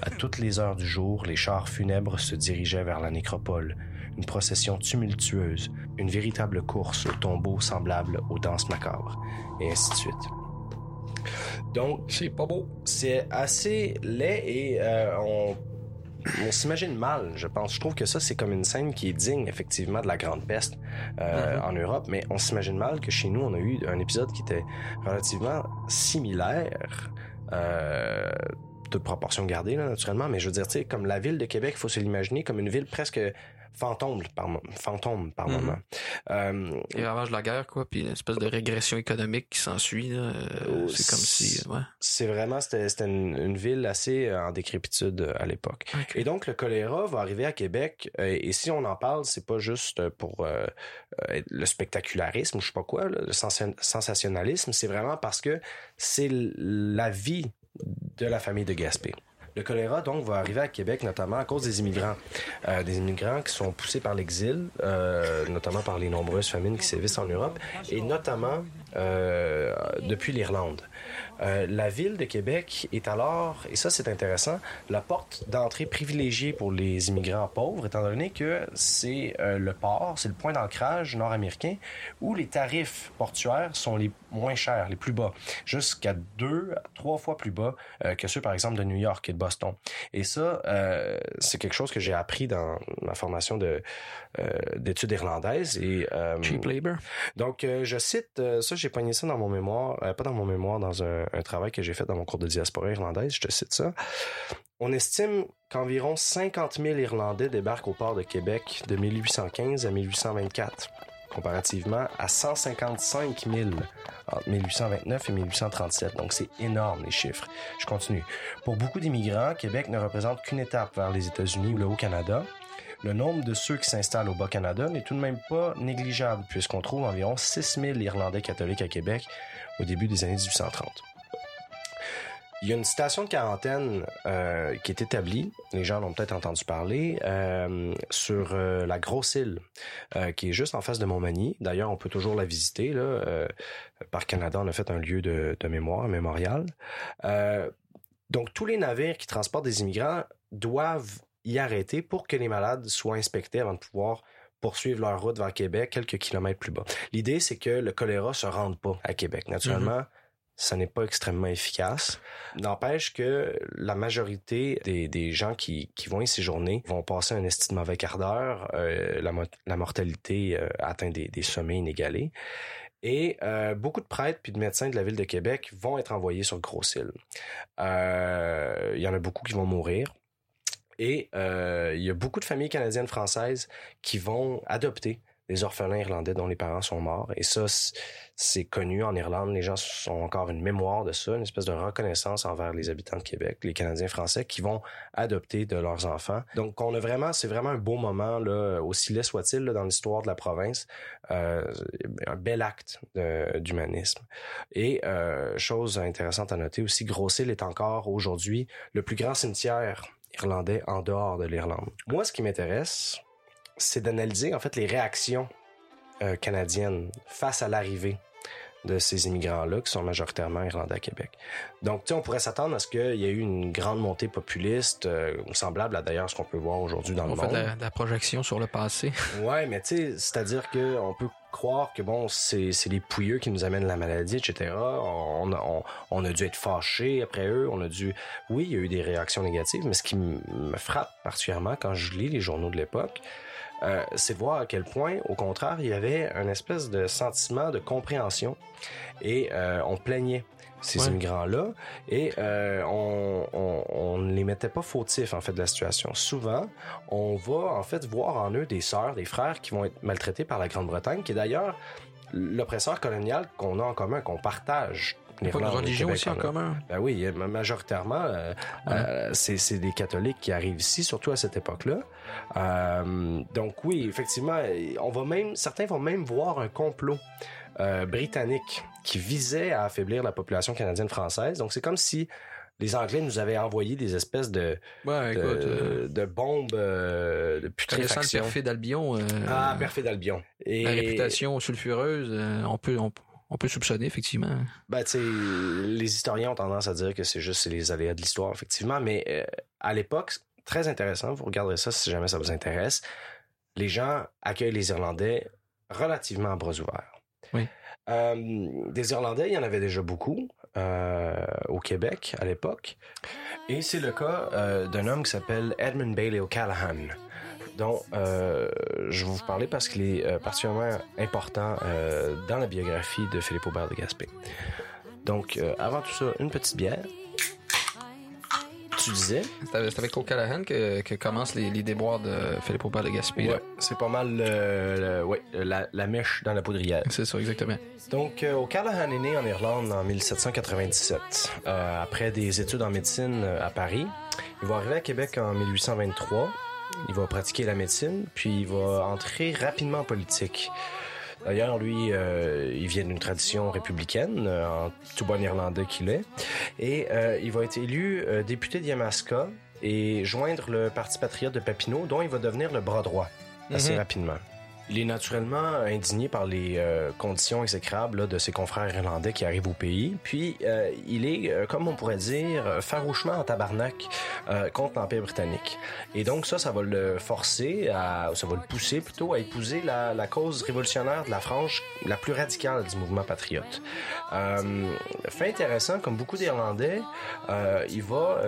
B: À toutes les heures du jour, les chars funèbres se dirigeaient vers la nécropole. Une procession tumultueuse, une véritable course au tombeau semblable aux danses macabres, et ainsi de suite. Donc,
E: C'est pas beau.
B: c'est assez laid et euh, on, on s'imagine mal, je pense. Je trouve que ça, c'est comme une scène qui est digne, effectivement, de la Grande Peste euh,
E: Mhm.
B: en Europe, mais on s'imagine mal que chez nous, on a eu un épisode qui était relativement similaire. Euh, toute proportion gardée, là, naturellement, mais je veux dire, tu sais, comme la ville de Québec, il faut se l'imaginer comme une ville presque fantôme par, fantôme par
E: Mhm.
B: moment. Euh,
E: Les ravages de la guerre, quoi, puis une espèce de régression économique qui s'ensuit. euh,
B: Oh,
E: c'est comme si. Ouais.
B: c'est vraiment, c'était une, une ville assez euh, en décrépitude euh, à l'époque. Et donc, le choléra va arriver à Québec. et si on en parle, c'est pas juste pour euh, le spectacularisme ou je sais pas quoi, le sens- sensationnalisme. C'est vraiment parce que c'est la vie de la famille de Gaspé. Le choléra, donc, va arriver à Québec notamment à cause des immigrants. Euh, des immigrants qui sont poussés par l'exil, euh, notamment par les nombreuses famines qui sévissent en Europe, et notamment euh, depuis l'Irlande. Euh, la ville de Québec est alors, et ça c'est intéressant, la porte d'entrée privilégiée pour les immigrants pauvres, étant donné que c'est euh, le port, c'est le point d'ancrage nord-américain où les tarifs portuaires sont les moins chers, les plus bas, jusqu'à deux, trois fois plus bas euh, que ceux par exemple de New York et de Boston. Et ça, c'est quelque chose que j'ai appris dans ma formation de d'études irlandaises et
E: Cheap labor.
B: donc, je cite, ça, j'ai pogné ça dans mon mémoire, pas dans mon mémoire, dans un, un travail que j'ai fait dans mon cours de diaspora irlandaise, je te cite ça. On estime qu'environ 50 000 Irlandais débarquent au port de Québec de 1815 à 1824, comparativement à 155 000 entre 1829 et 1837. Donc, c'est énorme, les chiffres. Je continue. Pour beaucoup d'immigrants, Québec ne représente qu'une étape vers les États-Unis ou le Haut-Canada. Le nombre de ceux qui s'installent au Bas-Canada n'est tout de même pas négligeable, puisqu'on trouve environ 6 000 Irlandais catholiques à Québec au début des années 1830. Il y a une station de quarantaine euh, qui est établie, les gens l'ont peut-être entendu parler, euh, sur euh, la Grosse Île, qui est juste en face de Montmagny. D'ailleurs, on peut toujours la visiter. Par Canada, on a fait un lieu de, mémoire, un mémorial. Donc, tous les navires qui transportent des immigrants doivent y arrêter pour que les malades soient inspectés avant de pouvoir poursuivre leur route vers Québec quelques kilomètres plus bas. L'idée, c'est que le choléra se rende pas à Québec. Naturellement, ça n'est pas extrêmement efficace. N'empêche que la majorité des, gens qui, vont y séjourner vont passer un esti de mauvais quart d'heure. Euh, la, mo- la mortalité euh, atteint des, sommets inégalés. Et euh, beaucoup de prêtres puis de médecins de la ville de Québec vont être envoyés sur Grosse-Île. Il y en a beaucoup qui vont mourir. Et il y a beaucoup de familles canadiennes françaises qui vont adopter des orphelins irlandais dont les parents sont morts. Et ça, c'est connu en Irlande. Les gens ont encore une mémoire de ça, une espèce de reconnaissance envers les habitants de Québec, les Canadiens français qui vont adopter de leurs enfants. Donc, on a vraiment, c'est vraiment un beau moment, là, aussi laid soit-il, dans l'histoire de la province. Euh, un bel acte d'humanisme. Et euh, chose intéressante à noter aussi, Grosse-Île est encore aujourd'hui le plus grand cimetière irlandais en dehors de l'Irlande. Moi, ce qui m'intéresse, c'est d'analyser en fait les réactions euh, canadiennes face à l'arrivée de ces immigrants-là qui sont majoritairement irlandais à Québec. Donc, tu on pourrait s'attendre à ce qu'il y ait eu une grande montée populiste, euh, semblable à d'ailleurs ce qu'on peut voir aujourd'hui dans
E: On
B: le
E: fait
B: monde.
E: de la, de la projection sur le passé.
B: Ouais, mais tu sais, c'est-à-dire que on peut croire que bon, c'est c'est les pouilleux qui nous amènent la maladie, etc. On a, on, on a dû être fâchés après eux, on a dû... Oui, il y a eu des réactions négatives, mais ce qui me frappe particulièrement quand je lis les journaux de l'époque, euh, c'est de voir à quel point, au contraire, il y avait un espèce de sentiment de compréhension et euh, on plaignait ces
E: Ouais.
B: immigrants-là et euh, on, on, on ne les mettait pas fautifs en fait de la situation. Souvent, on va en fait voir en eux des sœurs, des frères qui vont être maltraités par la Grande-Bretagne, qui est d'ailleurs l'oppresseur colonial qu'on a en commun, qu'on partage.
E: Pas de
B: l'Irlande,
E: religion
B: Québec,
E: aussi en commun.
B: Ben oui, ma- majoritairement, euh, euh, c'est des catholiques qui arrivent ici, surtout à cette époque-là. Euh, donc oui, effectivement, on va même, certains vont même voir un complot britannique qui visait à affaiblir la population canadienne-française. Donc c'est comme si les Anglais nous avaient envoyé des espèces de,
E: Ouais,
B: de,
E: écoute, euh,
B: de bombes euh, de
E: connaissant le
B: putréfaction.
E: perfide Albion, euh,
B: Ah, perfide Albion. Et
E: la réputation sulfureuse, on peut on, on peut soupçonner effectivement.
B: Ben, les historiens ont tendance à dire que c'est juste les aléas de l'histoire, effectivement, mais euh, à l'époque, très intéressant, vous regarderez ça si jamais ça vous intéresse, les gens accueillent les Irlandais relativement à bras ouverts.
E: Oui.
B: Euh, des Irlandais, il y en avait déjà beaucoup euh, au Québec à l'époque, et c'est le cas d'un homme qui s'appelle Edmund Bailey O'Callaghan dont euh, je vais vous parler parce qu'il est euh, particulièrement important euh, dans la biographie de Philippe Aubert de Gaspé. Donc, avant tout ça, une petite bière. Tu disais?
E: C'est avec- avec O'Callaghan que, que commencent les, les déboires de Philippe Aubert de Gaspé.
B: Ouais, c'est pas mal le- ouais, la, la mèche dans la poudrière.
E: C'est ça, exactement.
B: Donc, O'Callaghan est né en Irlande en 1797. Euh, après des études en médecine à Paris, il va arriver à Québec en 1823. Il va pratiquer la médecine, puis il va entrer rapidement en politique. D'ailleurs, lui, euh, il vient d'une tradition républicaine, euh, en tout bon irlandais qu'il est. Et euh, il va être élu euh, député d'Yamaska et joindre le Parti patriote de Papineau, dont il va devenir le bras droit assez
E: Mhm.
B: rapidement. Il est naturellement indigné par les euh, conditions exécrables de ses confrères irlandais qui arrivent au pays. Puis, euh, il est, euh, comme on pourrait dire, farouchement en tabarnak contre l'Empire britannique. Et donc ça, ça va le forcer, ça va le pousser plutôt à épouser la, cause révolutionnaire de la frange la plus radicale du mouvement patriote. Fait intéressant, comme beaucoup d'Irlandais, il va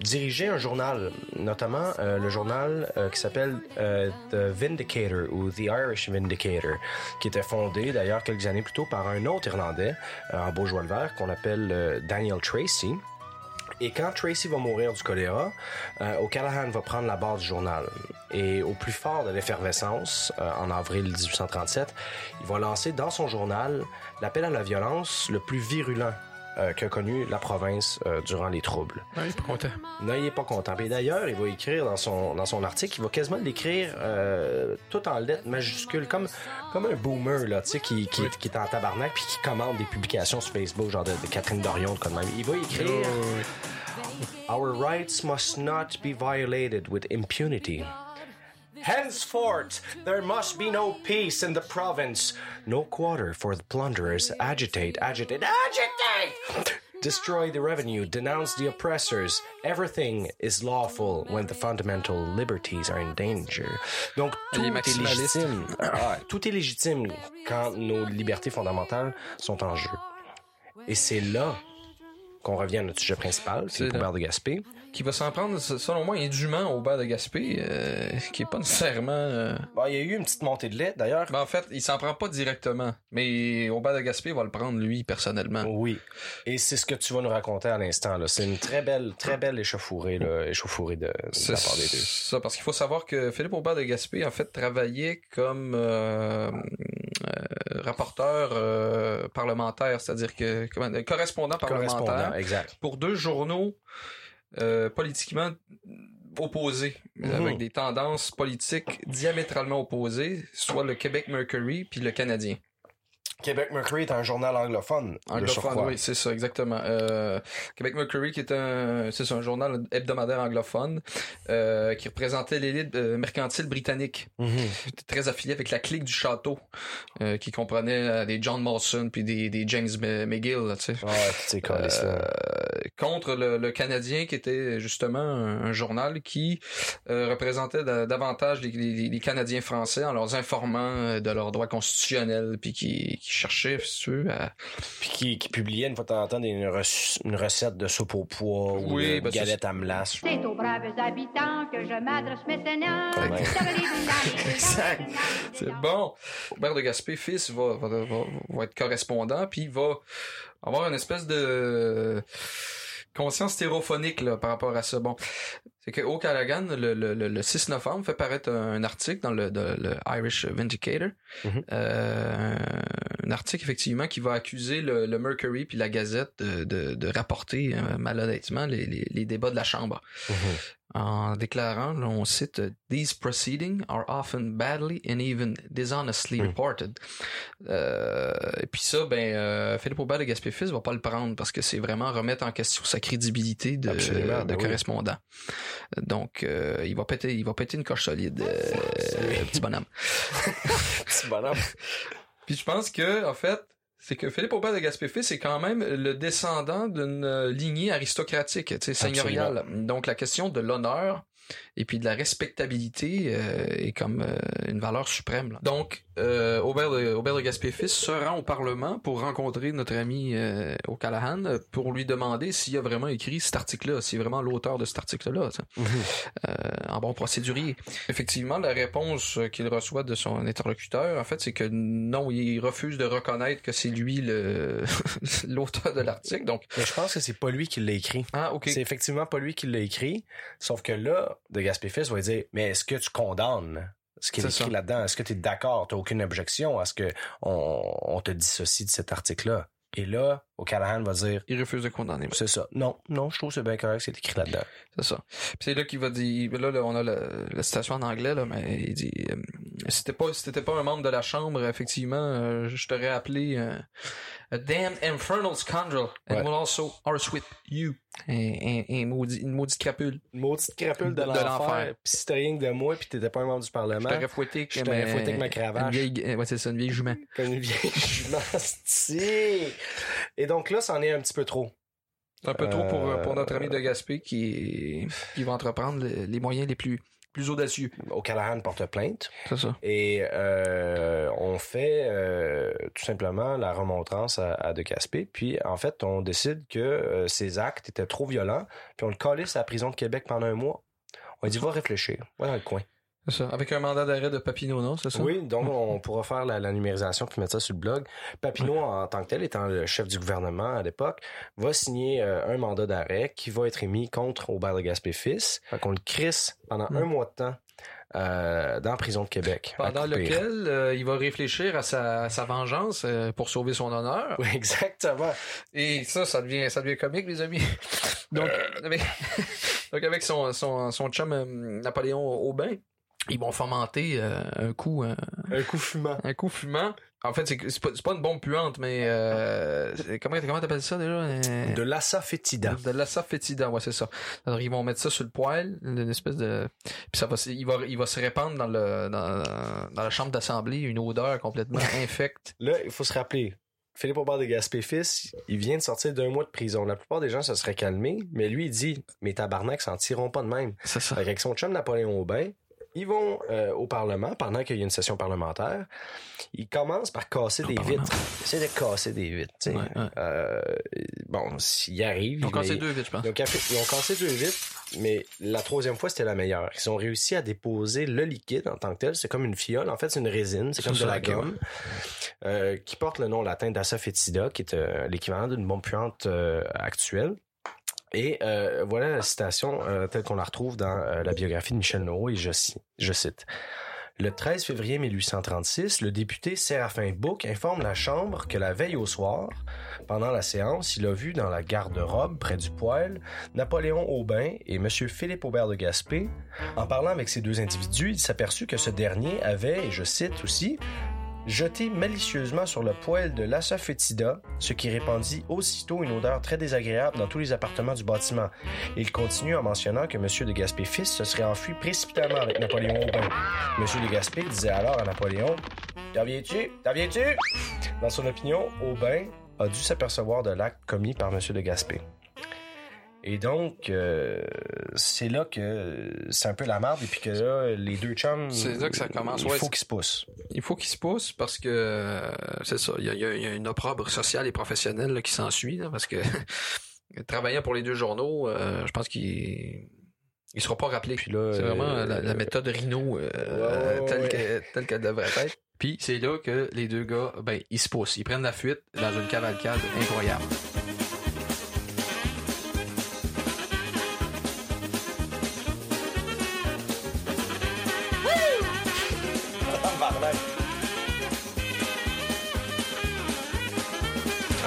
B: diriger un journal, notamment le journal qui s'appelle The Vindicator The Irish Vindicator, qui était fondé d'ailleurs quelques années plus tôt par un autre Irlandais euh, en Beaujois-le-Vert qu'on appelle euh, Daniel Tracy. Et quand Tracy va mourir du choléra, euh, O'Callaghan va prendre la barre du journal. Et au plus fort de l'effervescence, en avril 1837, il va lancer dans son journal l'appel à la violence le plus virulent euh, qu'a connu la province euh, durant les troubles.
E: Ouais, il est pas content.
B: Non, il est pas content. Et d'ailleurs, il va écrire dans son dans son article, il va quasiment l'écrire euh, tout en lettres majuscules, comme comme un boomer là, tu sais, qui, qui, qui est en tabarnak puis qui commande des publications sur Facebook, genre de, de Catherine Dorion, comme même. Il va écrire. Our rights must not be violated with impunity. Henceforth, there must be no peace in the province, no quarter for the plunderers. Agitate, agitate, agitate! Destroy the revenue, denounce the oppressors. Everything is lawful when the fundamental liberties are in danger. Donc, tout
E: est
B: légitime. Ah, tout est légitime quand nos libertés fondamentales sont en jeu. Et c'est là qu'on revient à notre sujet principal, c'est le pouvoir de Gaspé.
E: Qui va s'en prendre, selon moi, indûment au bas de Gaspé, euh, qui est pas nécessairement... euh,
B: Bon, il y a eu une petite montée de lait, d'ailleurs.
E: Ben, en fait, il s'en prend pas directement, mais au bas de Gaspé, il va le prendre lui personnellement.
B: Oui. Et c'est ce que tu vas nous raconter à l'instant. là. C'est une très belle, très belle échauffourée, là, échauffourée de, de la part des deux.
E: ça, parce qu'il faut savoir que Philippe Aubert de Gaspé, en fait, travaillait comme euh, rapporteur parlementaire, c'est-à-dire que comment, correspondant parlementaire
B: Correspondant, exact.
E: pour deux journaux euh, politiquement opposés,
B: Mhm.
E: avec des tendances politiques diamétralement opposées, soit le Québec Mercury puis le Canadien.
B: Québec Mercury est un journal anglophone.
E: Anglophone, oui, c'est ça, exactement. Euh, Québec Mercury, qui est un, c'est ça, un journal hebdomadaire anglophone, euh, qui représentait l'élite euh, mercantile britannique.
B: Mhm.
E: C'était très affilié avec la clique du château, euh, qui comprenait euh, des John Molson puis des, des James McGill, là, tu sais.
B: Ouais, câlisses-là.
E: Euh, contre le, le Canadien qui était justement un, un journal qui euh, représentait da- davantage les, les- les Canadiens français en leur informant de leurs droits constitutionnels puis qui, qui cherchait si tu veux, à,
B: Puis qui, qui publiait une fois de temps en temps une, rec- une recette de soupe au pois ou
E: Oui,
B: de
E: ben,
B: galette à melasse.
G: C'est aux braves habitants que je m'adresse maintenant.
B: Ouais.
E: Exact. C'est bon. Robert de Gaspé, fils, va, va, va, va être correspondant, puis il va avoir une espèce de conscience stéréophonique là, par rapport à ça. Bon, c'est que au Callaghan, le, le, le, le 6 novembre, fait paraître un, article dans le, de- le Irish Vindicator,
B: Mhm.
E: euh, un article effectivement qui va accuser le, le Mercury puis la Gazette de, de, de rapporter euh, malhonnêtement les, les, les débats de la Chambre
B: Mhm.
E: En déclarant, là, on cite These proceedings are often badly and even dishonestly
B: Mm.
E: reported. Euh, et puis ça, ben, euh, Philippe Aubert de Gaspé-Fils va pas le prendre parce que c'est vraiment remettre en question sa crédibilité de, de
B: ben oui.
E: correspondant. Donc, euh, il va péter, il va péter une coche solide, euh, petit bonhomme.
B: Petit bonhomme.
E: Puis je pense que, en fait, c'est que Philippe Aubert de Gaspé-Fils est quand même le descendant d'une euh, lignée aristocratique, seigneuriale. Donc la question de l'honneur et puis de la respectabilité euh, est comme euh, une valeur suprême. là. Donc euh, Aubert, de, Aubert de Gaspé-Fils se rend au Parlement pour rencontrer notre ami euh, O'Callaghan euh, pour lui demander s'il a vraiment écrit cet article-là, s'il est vraiment l'auteur de cet article-là.
B: Mhm.
E: euh, en bon procédurier. Effectivement, la réponse qu'il reçoit de son interlocuteur, en fait, c'est que non, il refuse de reconnaître que c'est lui le l'auteur de l'article. Donc,
B: Mais je pense que c'est pas lui qui l'a écrit.
E: ah, ok.
B: C'est effectivement pas lui qui l'a écrit. Sauf que là, de Gaspé Fils va dire, mais est-ce que tu condamnes ce qui est,
E: C'est
B: écrit là-dedans? Est-ce que tu es d'accord? Tu aucune objection à ce que on, on te dissocie de cet article-là? Et là, O'Callaghan va dire,
E: Il refuse de condamner.
B: c'est ça. Non, non, je trouve que c'est bien correct, c'est écrit là-dedans.
E: C'est ça. Puis c'est là qu'il va dire, là, là, on a la, la citation en anglais, là, mais il dit, euh, si t'étais pas, si t'étais pas un membre de la chambre, effectivement, euh, je t'aurais appelé euh, a damn infernal scoundrel and
B: Ouais.
E: will also horsewhip you. Un, un, un maudit, une maudite crapule.
B: Une maudite crapule de,
E: De
B: l'enfer. Puis si t'as rien que de moi, puis t'étais pas un membre du
E: Je
B: Parlement,
E: t'aurais fouetté
B: Je t'aurais
E: un-
B: fouetté avec ma cravache.
E: Une vieille, ouais, c'est ça, une vieille jument.
B: comme une vieille jument. Et donc là, c'en est un petit peu trop.
E: Un peu trop pour,
B: Euh,
E: pour notre ami de Gaspé qui, qui va entreprendre les, moyens les plus, plus audacieux.
B: Au Callahan porte plainte.
E: C'est ça.
B: Et euh, on fait euh, tout simplement la remontrance à, à De Gaspé. Puis en fait, on décide que euh, ses actes étaient trop violents. Puis on le calisse à la prison de Québec pendant un mois. On lui dit va réfléchir. Va dans le coin.
E: C'est ça. Avec un mandat d'arrêt de Papineau, non? C'est ça?
B: Oui, donc on pourra faire la, la numérisation puis mettre ça sur le blog. Papineau, en tant que tel, étant le chef du gouvernement à l'époque, va signer euh, un mandat d'arrêt qui va être émis contre Aubert de Gaspé fils. Fait qu'on le crisse pendant
E: Mm.
B: un mois de temps euh, dans la prison de Québec.
E: Pendant lequel euh, il va réfléchir à sa, à sa vengeance euh, pour sauver son honneur.
B: Oui, exactement.
E: Et ça, ça devient, ça devient comique, les amis. Donc, avec, donc avec son, son, son chum euh, Napoléon Aubin, ils vont fomenter euh, un coup, euh,
B: Un coup fumant.
E: un coup fumant. En fait, c'est pas, pas une bombe puante, mais euh, comment comment t'appelles ça déjà? Euh,
B: De l'assa fétida.
E: de l'assa fétida, ouais, c'est ça. Alors ils vont mettre ça sur le poêle, une espèce de puis ça va se- il va il va se répandre dans le dans, dans la chambre d'assemblée une odeur complètement infecte.
B: Là, il faut se rappeler. Philippe Aubert de Gaspé fils, il vient de sortir d'un mois de prison. La plupart des gens se seraient calmés, mais lui, il dit Mes tabarnaks s'en tireront pas de même.
E: C'est ça.
B: Fait Avec son chum Napoléon Aubin, ils vont euh, au Parlement pendant qu'il y a une session parlementaire. Ils commencent par casser des
E: Parlement.
B: vitres. C'est de casser des vitres. tu sais.
E: Ouais, ouais.
B: Euh, bon, s'ils y arrivent.
E: Ils ont cassé
B: mais-
E: deux vite, je pense.
B: Ils ont, cassé- ils ont cassé deux vitres, mais la troisième fois, c'était la meilleure. Ils ont réussi à déposer le liquide en tant que tel. C'est comme une fiole. En fait, c'est une résine. C'est comme de la gomme euh, qui porte le nom latin d'assafetida, qui est euh, l'équivalent d'une bombe puante euh, actuelle. Et euh, voilà la citation euh, telle qu'on la retrouve dans euh, la biographie de Michel Noreau, et je, ci- je cite. Le 13 février 1836, le député Séraphin Bouc informe la Chambre que la veille au soir, pendant la séance, il a vu dans la garde-robe, près du poêle, Napoléon Aubin et M. Philippe Aubert de Gaspé. En parlant avec ces deux individus, il s'aperçut que ce dernier avait, et je cite aussi, jeté malicieusement sur le poêle de l'assa fétida, ce qui répandit aussitôt une odeur très désagréable dans tous les appartements du bâtiment. Il continue en mentionnant que M. de Gaspé fils se serait enfui précipitamment avec Napoléon Aubin. M. de Gaspé disait alors à Napoléon T'en viens-tu? T'en viens-tu Dans son opinion, Aubin a dû s'apercevoir de l'acte commis par M. de Gaspé. Et donc, euh, c'est là que c'est un peu la merde, et puis que là, les deux chums,
E: C'est là que ça commence,
B: il faut qu'ils se poussent.
E: Il faut qu'il se pousse parce que euh, c'est ça, il y a, y une opprobre sociale et professionnelle là, qui s'ensuit parce que travaillant pour les deux journaux, euh, je pense qu'il il sera pas rappelé.
B: Puis là,
E: C'est vraiment la, la méthode Rhino
B: ouais.
E: telle qu'elle devrait être. Puis c'est là que les deux gars, ben ils se poussent, ils prennent la fuite dans une cavalcade incroyable.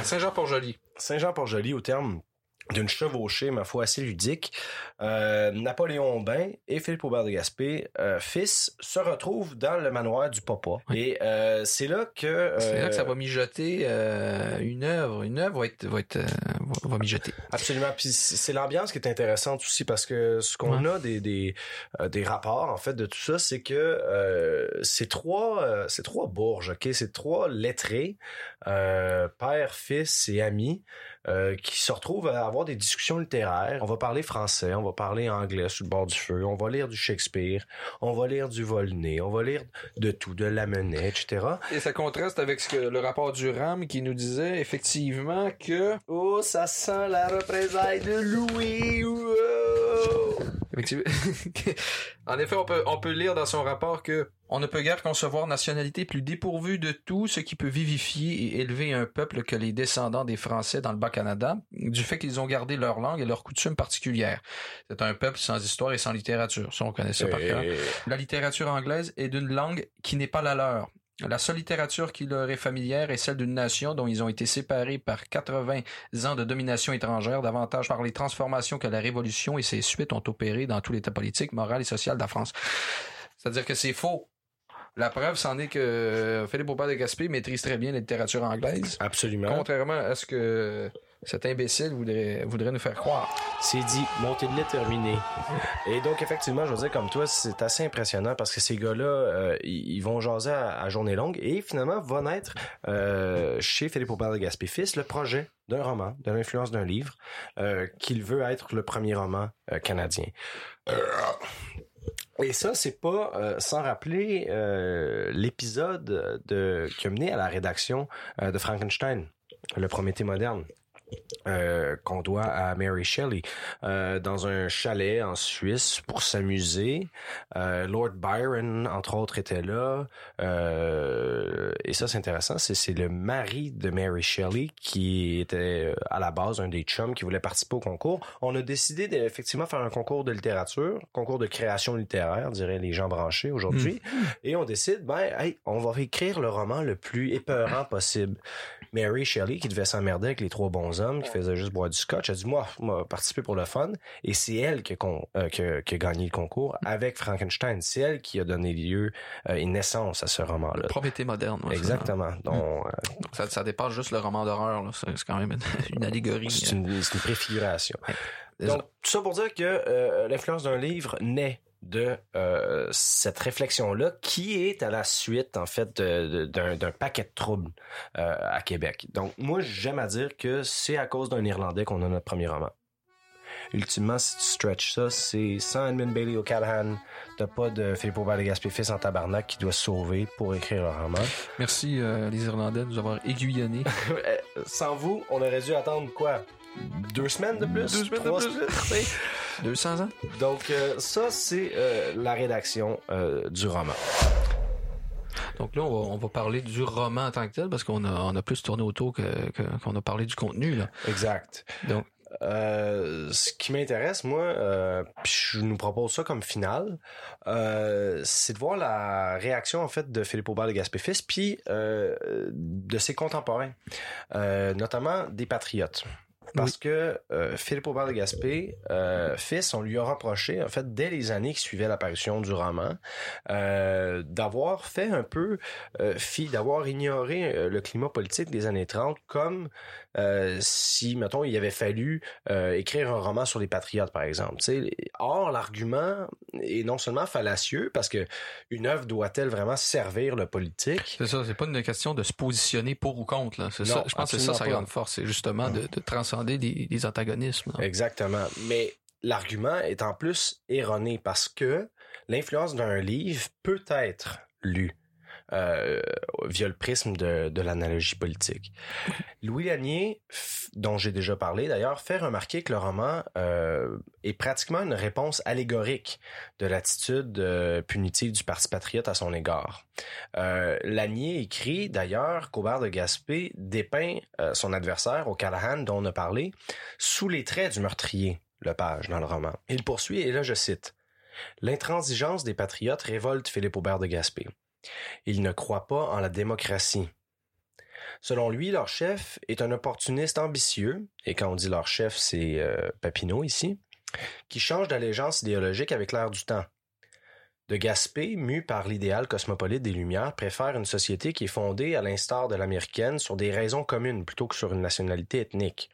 E: Saint-Jean-Port-Joli.
B: Saint-Jean-Port-Joli, au terme d'une chevauchée, ma foi, assez ludique, euh, Napoléon Aubin et Philippe Aubert de Gaspé, euh, fils, se retrouvent dans le manoir du papa. Et euh, c'est là que...
E: C'est là que ça va mijoter euh, une œuvre. Une œuvre va être, va être, va, mijoter.
B: Absolument. Puis c'est l'ambiance qui est intéressante aussi parce que ce qu'on a des des, des rapports en fait de tout ça, c'est que euh, c'est trois euh, c'est trois bourges, ok, c'est trois lettrés, euh, père, fils et amis. Euh, qui se retrouvent à avoir des discussions littéraires. On va parler français, on va parler anglais sur le bord du feu, on va lire du Shakespeare, on va lire du Volney, on va lire de tout, de Lamennais, etc.
E: Et ça contraste avec ce que le rapport du RAM qui nous disait effectivement que
B: Oh, ça sent la représailles de Louis! wow!
E: En effet, on peut, on peut lire dans son rapport que on ne peut guère concevoir nationalité plus dépourvue de tout ce qui peut vivifier et élever un peuple que les descendants des Français dans le Bas-Canada, du fait qu'ils ont gardé leur langue et leurs coutumes particulières. C'est un peuple sans histoire et sans littérature. Ça, on connaît ça par cœur. La littérature anglaise est d'une langue qui n'est pas la leur. La seule littérature qui leur est familière est celle d'une nation dont ils ont été séparés par 80 ans de domination étrangère, davantage par les transformations que la Révolution et ses suites ont opérées dans tout l'état politique, moral et social de la France. C'est-à-dire que c'est faux. La preuve, c'en est que euh, Philippe Aubert de Gaspé maîtrise très bien la littérature anglaise.
B: Absolument.
E: Contrairement à ce que cet imbécile voudrait, nous faire croire.
B: C'est dit, montée de lait terminée. Et donc, effectivement, je veux dire, comme toi, c'est assez impressionnant parce que ces gars-là, euh, ils vont jaser à, à journée longue et finalement va naître euh, chez Philippe Aubert de Gaspé Fils le projet d'un roman, de l'influence d'un livre, euh, qu'il veut être le premier roman canadien. Et ça, c'est pas sans rappeler l'épisode de qui a mené à la rédaction de Frankenstein, le Prométhée moderne. Euh, qu'on doit à Mary Shelley euh, dans un chalet en Suisse pour s'amuser. Euh, Lord Byron, entre autres, était là. Et ça, c'est intéressant. C'est, le mari de Mary Shelley qui était à la base un des chums qui voulait participer au concours. On a décidé d'effectivement faire un concours de littérature, concours de création littéraire, diraient les gens branchés aujourd'hui. Et on décide, ben, hey, on va écrire le roman le plus épeurant possible. Mary Shelley, qui devait s'emmerder avec les trois bons hommes, qui faisait juste boire du scotch, a dit, moi, moi, participer pour le fun. Et c'est elle qui a, con- euh, qui a- qui a gagné le concours avec Frankenstein. C'est elle qui a donné lieu euh, et naissance à ce roman-là.
E: Prométhée moderne. ouais,
B: Exactement. Donc, euh,
E: Ça, ça, ça dépasse juste le roman d'horreur. C'est quand même une, allégorie.
B: c'est une, préfiguration. Donc, tout ça pour dire que euh, l'influence d'un livre naît de euh, cette réflexion-là qui est à la suite, en fait, d'un paquet de troubles euh, à Québec. Donc, moi, j'aime à dire que c'est à cause d'un Irlandais qu'on a notre premier roman. Ultimement, si tu stretches ça, c'est sans Edmund Bailey O'Callaghan, t'as pas de Philippe Aubert de Gaspé fils en tabarnak qui doit se sauver pour écrire le roman.
E: Merci euh, les Irlandais de nous avoir aiguillonnés.
B: Sans vous, on aurait dû attendre quoi? Deux semaines de plus?
E: Deux semaines de
B: Trois
E: plus.
B: semaines?
E: 200 ans?
B: Donc euh, ça, c'est euh, la rédaction euh, du roman.
E: Donc là, on va, on va parler du roman en tant que tel parce qu'on a, on a plus tourné autour que, que- qu'on a parlé du contenu. Là.
B: Exact.
E: Donc,
B: Euh, ce qui m'intéresse, moi, euh, puis je nous propose ça comme finale, euh, c'est de voir la réaction en fait de Philippe Aubert de Gaspé fils, puis euh, de ses contemporains, euh, notamment des patriotes. Parce que euh, Philippe Aubert de Gaspé, euh, fils, on lui a reproché, en fait, dès les années qui suivaient l'apparition du roman, euh, d'avoir fait un peu euh, fi, d'avoir ignoré le climat politique des années 30 comme euh, si, mettons, il avait fallu euh, écrire un roman sur les patriotes, par exemple. Tu sais, Or, l'argument est non seulement fallacieux, parce que une œuvre doit-elle vraiment servir le politique?
E: c'est ça, c'est pas une question de se positionner pour ou contre. Là. C'est
B: Non,
E: ça, je pense que c'est ça sa grande force, c'est justement de, de transcender des, des antagonismes. là.
B: Exactement. Mais l'argument est en plus erroné parce que l'influence d'un livre peut être lue euh, via le prisme de, l'analogie politique. Louis Lanier, dont j'ai déjà parlé d'ailleurs, fait remarquer que le roman euh, est pratiquement une réponse allégorique de l'attitude euh, punitive du Parti patriote à son égard. Euh, Lanier écrit d'ailleurs qu'Aubert de Gaspé dépeint son adversaire, O'Callaghan, dont on a parlé, sous les traits du meurtrier, Lepage, dans le roman. Il poursuit, et là je cite, L'intransigeance des patriotes révolte Philippe Aubert de Gaspé. Il ne croit pas en la démocratie. Selon lui, leur chef est un opportuniste ambitieux, et quand on dit leur chef, c'est euh, Papineau ici, qui change d'allégeance idéologique avec l'air du temps. De Gaspé, mu par l'idéal cosmopolite des Lumières, préfère une société qui est fondée, à l'instar de l'américaine, sur des raisons communes plutôt que sur une nationalité ethnique.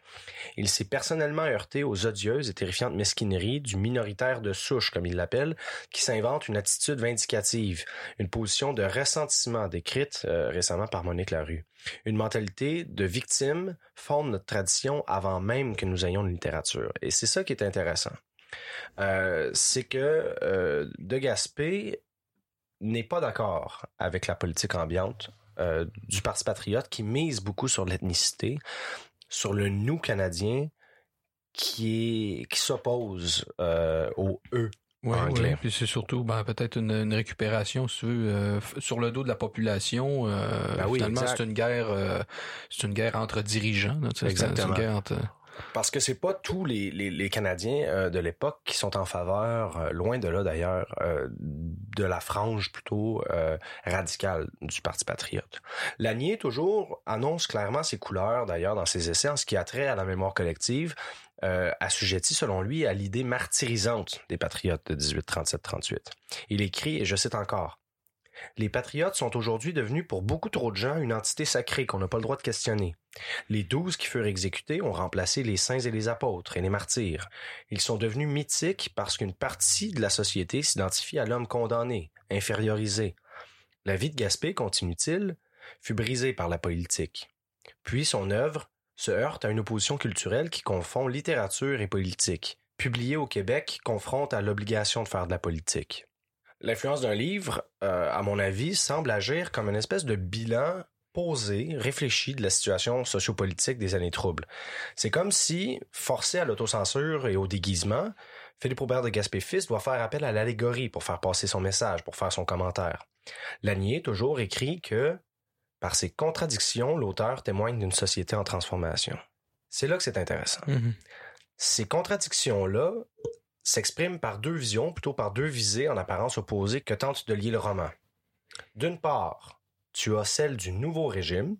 B: Il s'est personnellement heurté aux odieuses et terrifiantes mesquineries du minoritaire de souche, comme il l'appelle, qui s'invente une attitude vindicative, une position de ressentiment décrite euh, récemment par Monique Larue. Une mentalité de victime fonde notre tradition avant même que nous ayons une littérature. Et c'est ça qui est intéressant. Euh, c'est que euh, De Gaspé n'est pas d'accord avec la politique ambiante euh, du Parti patriote qui mise beaucoup sur l'ethnicité, sur le nous canadien qui est qui s'oppose au eux anglais.
E: ouais. Puis c'est surtout ben, peut-être une, une récupération, si tu veux, euh, sur le dos de la population. Euh,
B: Ben oui,
E: finalement, c'est une guerre, euh, c'est une guerre entre dirigeants. là,
B: Exactement.
E: C'est une guerre entre.
B: Parce que c'est pas tous les, les, Canadiens euh, de l'époque qui sont en faveur, euh, loin de là d'ailleurs, euh, de la frange plutôt radicale du Parti patriote. Lanier, toujours, annonce clairement ses couleurs d'ailleurs dans ses essais en ce qui a trait à la mémoire collective, assujetti selon lui à l'idée martyrisante des patriotes de 1837-38. Il écrit, et je cite encore, Les patriotes sont aujourd'hui devenus pour beaucoup trop de gens une entité sacrée qu'on n'a pas le droit de questionner. Les douze qui furent exécutés ont remplacé les saints et les apôtres et les martyrs. Ils sont devenus mythiques parce qu'une partie de la société s'identifie à l'homme condamné, infériorisé. La vie de Gaspé, continue-t-il, fut brisée par la politique. Puis son œuvre se heurte à une opposition culturelle qui confond littérature et politique. Publié au Québec, confronte à l'obligation de faire de la politique. L'influence d'un livre, euh, à mon avis, semble agir comme une espèce de bilan posé, réfléchi de la situation sociopolitique des années troubles. C'est comme si, forcé à l'autocensure et au déguisement, Philippe Aubert de Gaspé-Fils doit faire appel à l'allégorie pour faire passer son message, pour faire son commentaire. Lanier toujours écrit que, par ses contradictions, l'auteur témoigne d'une société en transformation. C'est là que c'est intéressant.
E: Mhm.
B: Ces contradictions-là s'expriment par deux visions, plutôt par deux visées en apparence opposées que tente de lier le roman. D'une part, tu as celle du nouveau régime,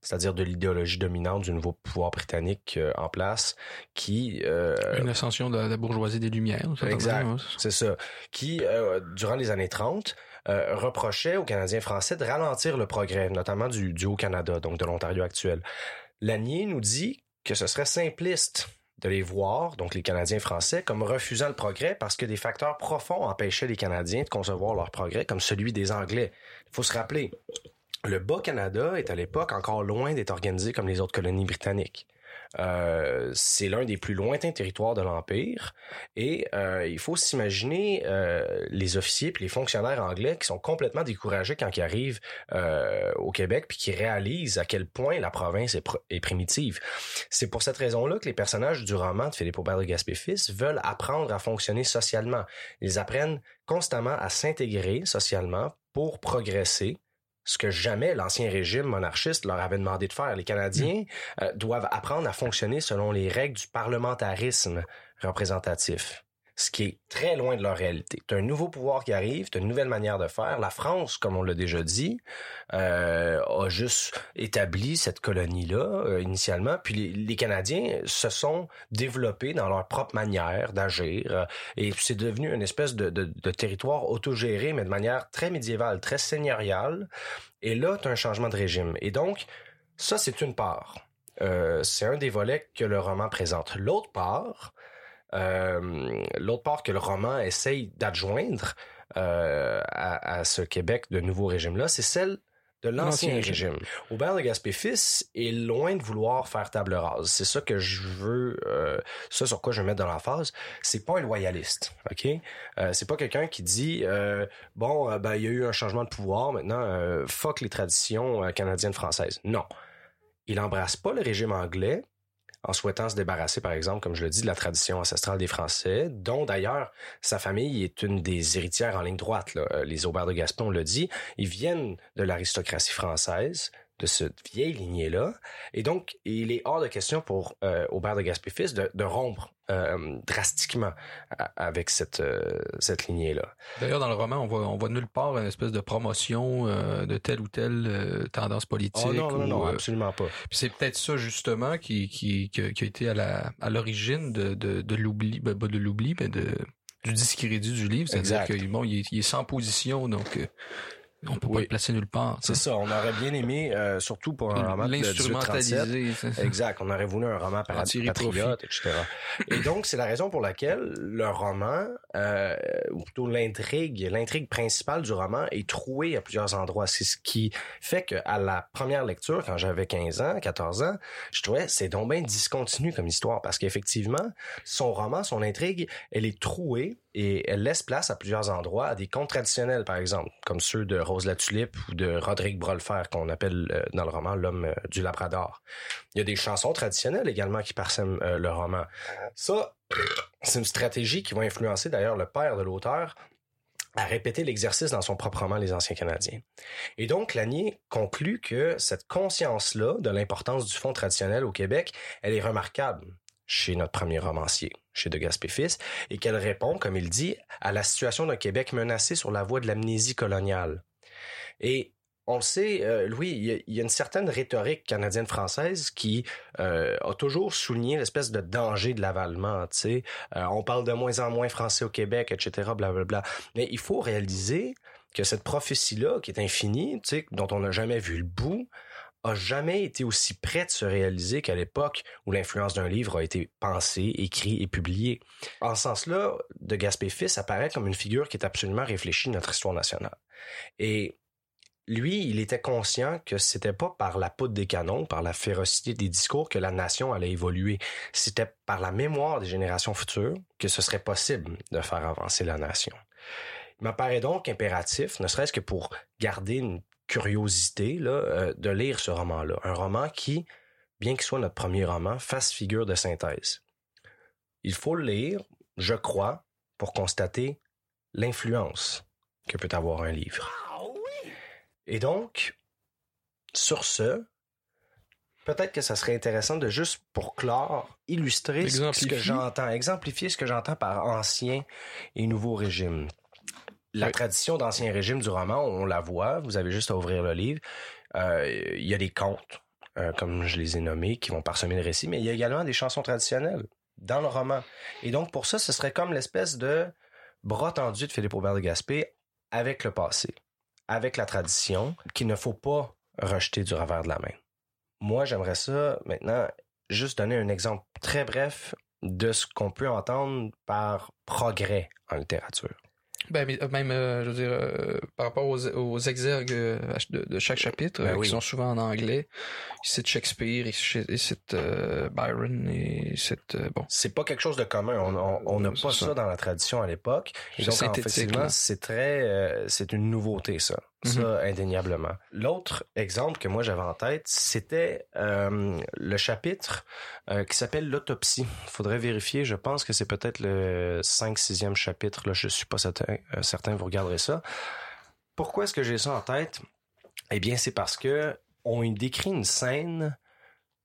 B: c'est-à-dire de l'idéologie dominante du nouveau pouvoir britannique euh, en place, qui euh,
E: Une ascension de la bourgeoisie des Lumières. ça,
B: Exact.
E: ouais.
B: c'est ça, qui euh, durant les années 30 euh, reprochait aux Canadiens français de ralentir le progrès, notamment du, du Haut-Canada, donc de l'Ontario actuel. Lanier nous dit que ce serait simpliste de les voir, donc les Canadiens français, comme refusant le progrès parce que des facteurs profonds empêchaient les Canadiens de concevoir leur progrès comme celui des Anglais. Il faut se rappeler, le Bas-Canada est à l'époque encore loin d'être organisé comme les autres colonies britanniques. Euh, c'est l'un des plus lointains territoires de l'Empire et euh, il faut s'imaginer euh, les officiers puis les fonctionnaires anglais qui sont complètement découragés quand ils arrivent au Québec puis qui réalisent à quel point la province est, est primitive. C'est pour cette raison-là que les personnages du roman de Philippe Aubert de Gaspé-Fils veulent apprendre à fonctionner socialement. Ils apprennent constamment à s'intégrer socialement pour progresser ce que jamais l'ancien régime monarchiste leur avait demandé de faire. Les Canadiens euh, doivent apprendre à fonctionner selon les règles du parlementarisme représentatif, ce qui est très loin de leur réalité. Tu un nouveau pouvoir qui arrive, tu une nouvelle manière de faire. La France, comme on l'a déjà dit, euh, a juste établi cette colonie-là euh, initialement, puis les, Canadiens se sont développés dans leur propre manière d'agir, euh, et c'est devenu une espèce de, territoire autogéré, mais de manière très médiévale, très seigneuriale. Et là, tu un changement de régime. Et donc, ça, c'est une part. C'est un des volets que le roman présente. L'autre part, l'autre part que le roman essaye d'adjoindre euh, à, à ce Québec de nouveau régime-là, c'est celle de l'ancien régime. Aubert de Gaspé-Fils est loin de vouloir faire table rase. C'est ça que je veux, euh, ça sur quoi je veux mettre dans l'emphase. C'est pas un loyaliste, ok? Euh, C'est pas quelqu'un qui dit euh, bon, euh, ben il y a eu un changement de pouvoir, maintenant euh, fuck les traditions euh, canadiennes françaises. Non, il embrasse pas le régime anglais en souhaitant se débarrasser, par exemple, comme je le dis, de la tradition ancestrale des Français, dont d'ailleurs sa famille est une des héritières en ligne droite. Euh, Les Aubert de Gaston le dit, ils viennent de l'aristocratie française, de cette vieille lignée-là, et donc il est hors de question pour euh, Aubert de Gaspé-Fils de, de rompre euh, drastiquement avec cette, euh, cette lignée-là.
E: D'ailleurs, dans le roman, on voit, on voit nulle part une espèce de promotion de telle ou telle tendance politique.
B: Oh non, non,
E: ou,
B: non, absolument pas.
E: C'est peut-être ça justement qui qui, qui, a été à la à l'origine de de, de l'oubli, ben, pas de l'oubli, mais de du discrédit du livre, c'est-à-dire que bon, il est, il est sans position, donc on peut pas le placer nulle part.
B: C'est ça, on aurait bien aimé, euh, surtout pour un roman de 1837,
E: L'instrumentaliser. c'est ça.
B: Exact. On aurait voulu un roman par patriote, etc. Et donc, c'est la raison pour laquelle le roman, euh, ou plutôt l'intrigue, l'intrigue principale du roman est trouée à plusieurs endroits. C'est ce qui fait que à la première lecture, quand j'avais 15 ans, 14 ans, je trouvais c'est donc bien discontinu comme histoire parce qu'effectivement, son roman, son intrigue, elle est trouée et elle laisse place à plusieurs endroits à des contes traditionnels, par exemple, comme ceux de Rose la Tulipe ou de Roderick Brolfer, qu'on appelle euh, dans le roman l'homme euh, du Labrador. Il y a des chansons traditionnelles également qui parsèment euh, le roman. Ça, c'est une stratégie qui va influencer d'ailleurs le père de l'auteur à répéter l'exercice dans son propre roman Les Anciens Canadiens. Et donc, Lanier conclut que cette conscience-là de l'importance du fond traditionnel au Québec, elle est remarquable chez notre premier romancier, chez De Gaspé-Fils, et qu'elle répond, comme il dit, à la situation d'un Québec menacé sur la voie de l'amnésie coloniale. Et on le sait, euh, Louis, il y, a, une certaine rhétorique canadienne-française qui euh, a toujours souligné l'espèce de danger de l'avalement. Euh, on parle de moins en moins français au Québec, etc. Blablabla. Mais il faut réaliser que cette prophétie-là, qui est infinie, dont on n'a jamais vu le bout, a jamais été aussi près de se réaliser qu'à l'époque où l'influence d'un livre a été pensée, écrit et publié. En ce sens-là, de Gaspé Fils apparaît comme une figure qui est absolument réfléchie de notre histoire nationale. Et lui, il était conscient que c'était pas par la poudre des canons, par la férocité des discours que la nation allait évoluer. C'était par la mémoire des générations futures que ce serait possible de faire avancer la nation. Il m'apparaît donc impératif, ne serait-ce que pour garder une curiosité, là, euh, de lire ce roman-là. Un roman qui, bien qu'il soit notre premier roman, fasse figure de synthèse. Il faut le lire, je crois, pour constater l'influence que peut avoir un livre. Et donc, sur ce, peut-être que ça serait intéressant de juste, pour clore, illustrer ce, que j'entends, exemplifier ce que j'entends par ancien et nouveau régime. La
E: Oui.
B: tradition d'ancien régime du roman, on la voit, vous avez juste à ouvrir le livre. Euh, Il y a des contes, euh, comme je les ai nommés, qui vont parsemer le récit, mais il y a également des chansons traditionnelles dans le roman. Et donc, pour ça, ce serait comme l'espèce de bras tendu de Philippe Aubert de Gaspé avec le passé, avec la tradition, qu'il ne faut pas rejeter du revers de la main. Moi, j'aimerais ça maintenant juste donner un exemple très bref de ce qu'on peut entendre par progrès en littérature.
E: Ben, mais, euh, même, euh, je veux dire, euh, par rapport aux, aux exergues de, de chaque chapitre,
B: Ben
E: euh,
B: oui.
E: qui sont souvent en anglais, il cite Shakespeare, il cite, il cite, euh, Byron, et il cite, euh, bon,
B: C'est pas quelque chose de commun. On- n'a pas
E: ça.
B: ça dans la tradition à l'époque. Donc, effectivement, c'est très, c'est une nouveauté, ça. Ça,
E: Mhm.
B: indéniablement. L'autre exemple que moi j'avais en tête, c'était euh, le chapitre euh, qui s'appelle l'autopsie. Faudrait vérifier. Je pense que c'est peut-être le 5 6e chapitre. Là, je suis pas certain. euh, certain vous regarderez ça. Pourquoi est-ce que j'ai ça en tête? Eh bien, c'est parce que on y décrit une scène.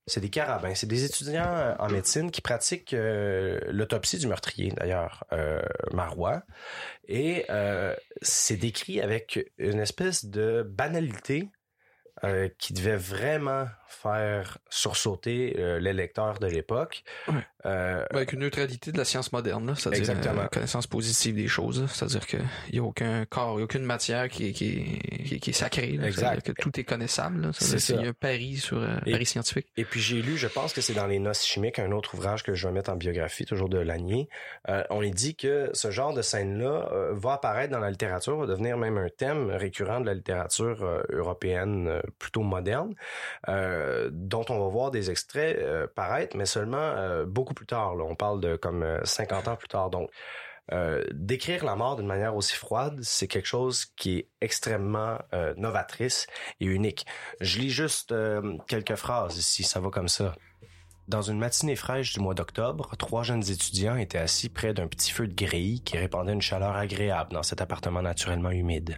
B: C'est des carabins. C'est des étudiants euh, en médecine qui pratiquent euh, l'autopsie du meurtrier, d'ailleurs, euh, Marois. Et c'est décrit avec une espèce de banalité qui devait vraiment faire sursauter euh, les lecteurs de l'époque. Euh,
E: avec une neutralité de la science moderne, là, c'est-à-dire euh, connaissance positive des choses, c'est-à-dire qu'il n'y a aucun corps, il n'y a aucune matière qui est, qui qui qui est sacrée, là.
B: Exact.
E: que tout est connaissable,
B: C'est
E: y un pari sur euh,
B: Et-
E: pari scientifique.
B: Et puis j'ai lu, je pense que c'est dans les Noces chimiques, un autre ouvrage que je vais mettre en biographie, toujours de Lanier. Euh, on est dit que ce genre de scène-là euh, va apparaître dans la littérature, va devenir même un thème récurrent de la littérature euh, européenne plutôt moderne, dont on va voir des extraits paraître, mais seulement beaucoup plus tard. On parle de comme euh, 50 ans plus tard. Donc euh, décrire la mort d'une manière aussi froide, c'est quelque chose qui est extrêmement euh, novatrice et unique. Je lis juste euh, quelques phrases ici, ça va comme ça. Dans une matinée fraîche du mois d'octobre, trois jeunes étudiants étaient assis près d'un petit feu de grille qui répandait une chaleur agréable dans cet appartement naturellement humide.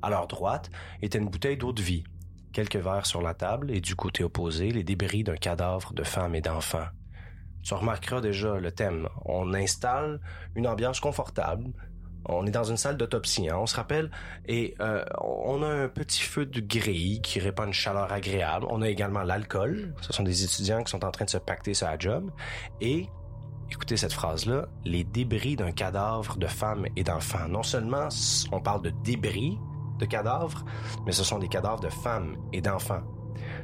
B: À leur droite était une bouteille d'eau de vie, quelques verres sur la table et du côté opposé, les débris d'un cadavre de femme et d'enfant. Tu remarqueras déjà le thème. On installe une ambiance confortable. On est dans une salle d'autopsie, hein, on se rappelle, et euh, on a un petit feu de grille qui répand une chaleur agréable. On a également l'alcool. Ce sont des étudiants qui sont en train de se pacter sur la job. Et, écoutez cette phrase-là, les débris d'un cadavre de femme et d'enfant. Non seulement on parle de débris de cadavres, mais ce sont des cadavres de femmes et d'enfants.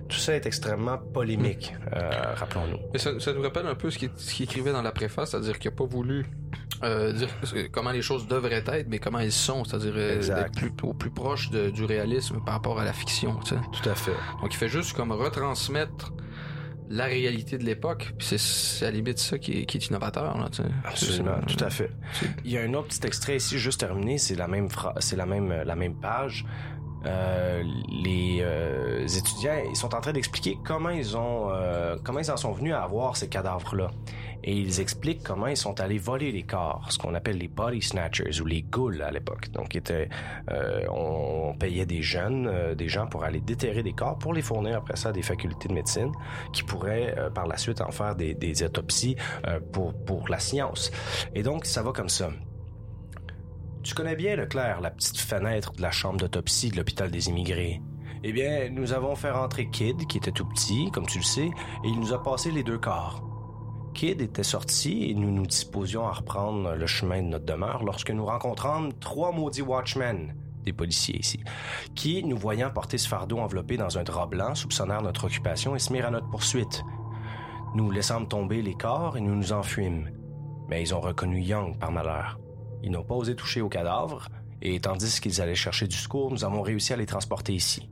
B: Tout ça est extrêmement polémique, euh, rappelons-nous.
E: Mais ça, ça nous rappelle un peu ce qu'il écrivait dans la préface, c'est-à-dire qu'il n'a pas voulu euh, dire comment les choses devraient être, mais comment elles sont, c'est-à-dire euh, plus, au plus proche de- du réalisme par rapport à la fiction.
B: Tout à fait.
E: Donc il fait juste comme retransmettre la réalité de l'époque, puis c'est- à la limite ça qui est, qui est innovateur. Là.
B: Absolument, tout à fait. Il y a un autre petit extrait ici, juste terminé, c'est la même phrase, c'est la même la même page. Euh, les euh, étudiants, ils sont en train d'expliquer comment ils ont euh, comment ils en sont venus à avoir ces cadavres-là. Et ils expliquent comment ils sont allés voler les corps, ce qu'on appelle les body snatchers ou les ghouls à l'époque. Donc, euh, on, on payait des jeunes, euh, des gens pour aller déterrer des corps, pour les fournir après ça à des facultés de médecine qui pourraient par la suite en faire des, des autopsies pour, pour la science. Et donc, ça va comme ça. Tu connais bien, Leclerc, la petite fenêtre de la chambre d'autopsie de l'hôpital des immigrés. Eh bien, nous avons fait rentrer Kid, qui était tout petit, comme tu le sais, et il nous a passé les deux corps. Kid était sorti et nous nous disposions à reprendre le chemin de notre demeure lorsque nous rencontrâmes trois maudits watchmen des policiers ici, qui, nous voyant porter ce fardeau enveloppé dans un drap blanc, soupçonnèrent notre occupation et se mirent à notre poursuite. Nous laissâmes tomber les corps et nous nous enfuîmes. Mais ils ont reconnu Young par malheur. Ils n'ont pas osé toucher au cadavre, et tandis qu'ils allaient chercher du secours, nous avons réussi à les transporter ici.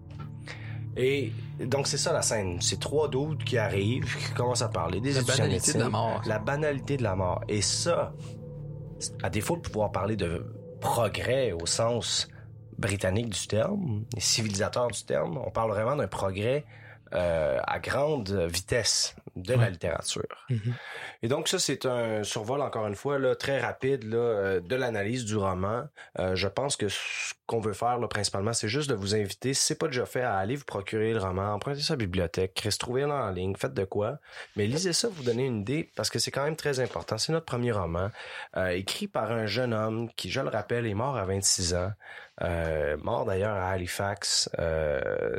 B: Et donc c'est ça la scène, c'est trois doutes qui arrivent, qui commencent à parler des
E: La banalité de la mort.
B: La banalité de la mort. Et ça, à défaut de pouvoir parler de progrès au sens britannique du terme, civilisateur du terme, on parle vraiment d'un progrès euh, à grande vitesse de la littérature.
E: Mhm.
B: Et donc ça, c'est un survol, encore une fois, là, très rapide là, euh, de l'analyse du roman. Euh, je pense que ce qu'on veut faire, là, principalement, c'est juste de vous inviter, si c'est pas déjà fait, à aller vous procurer le roman, emprunter sa bibliothèque, trouvez-le en ligne, faites de quoi. Mais lisez ça, vous donner une idée, parce que c'est quand même très important. C'est notre premier roman, euh, écrit par un jeune homme qui, je le rappelle, est mort à 26 ans. Euh, mort d'ailleurs à Halifax. Euh,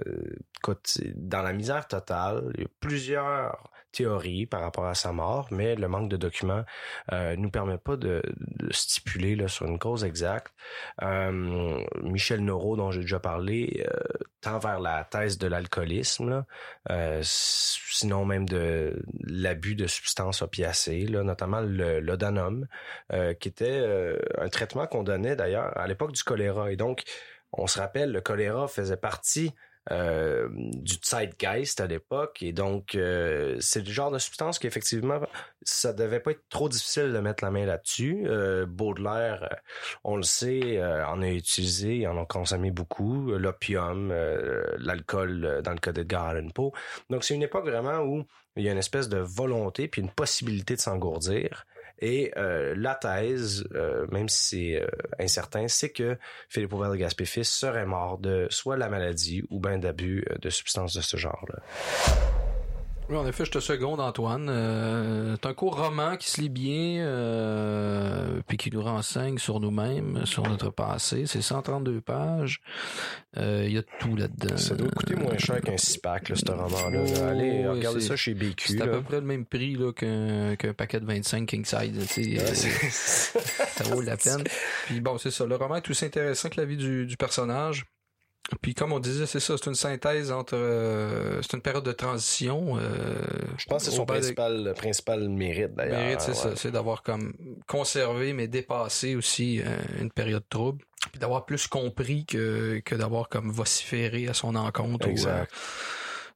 B: dans la misère totale, il y a plusieurs théories par rapport à sa mort, mais le manque de documents euh, nous permet pas de, de stipuler là, sur une cause exacte. Euh, Michel Noro, dont j'ai déjà parlé, euh, tend vers la thèse de l'alcoolisme, euh, sinon même de l'abus de substances opiacées, là, notamment l'odanum, euh, qui était euh, un traitement qu'on donnait d'ailleurs à l'époque du choléra. Et donc, on se rappelle, le choléra faisait partie euh, du zeitgeist à l'époque et donc euh, c'est le genre de substance qu'effectivement ça devait pas être trop difficile de mettre la main là-dessus. Euh, Baudelaire, on le sait, en a utilisé, en a consommé beaucoup, l'opium, l'alcool dans le cas d'Edgar Allan Poe. Donc c'est une époque vraiment où il y a une espèce de volonté puis une possibilité de s'engourdir. Et euh, la thèse, euh, même si c'est euh, incertain, c'est que Philippe Aubert de Gaspé-Fils serait mort de soit la maladie ou bien d'abus euh, de substances de ce genre-là.
E: Oui, en effet, je te seconde, Antoine. Euh, c'est un court roman qui se lit bien, euh, puis qui nous renseigne sur nous-mêmes, sur notre passé. C'est 132 pages. Euh, Il y a tout là-dedans.
B: Ça doit coûter moins cher qu'un six-pack, ce roman-là. là.
E: Oh,
B: Allez,
E: oui,
B: regardez ça chez BQ.
E: C'est à peu près le même prix là, qu'un, qu'un paquet de 25 King Size. tu sais.
B: Ouais,
E: Euh,
B: c'est-
E: ça vaut la peine. Puis bon, c'est ça. Le roman est aussi intéressant que la vie du, du personnage. Puis comme on disait, c'est ça, c'est une synthèse entre... euh, c'est une période de transition. euh,
B: Je pense que c'est son
E: de-
B: principal, principal mérite, d'ailleurs.
E: mérite, c'est ça, c'est d'avoir comme conservé mais dépassé aussi euh, une période trouble, puis d'avoir plus compris que, que d'avoir comme vociféré à son encontre. ou,
B: Exact.
E: euh,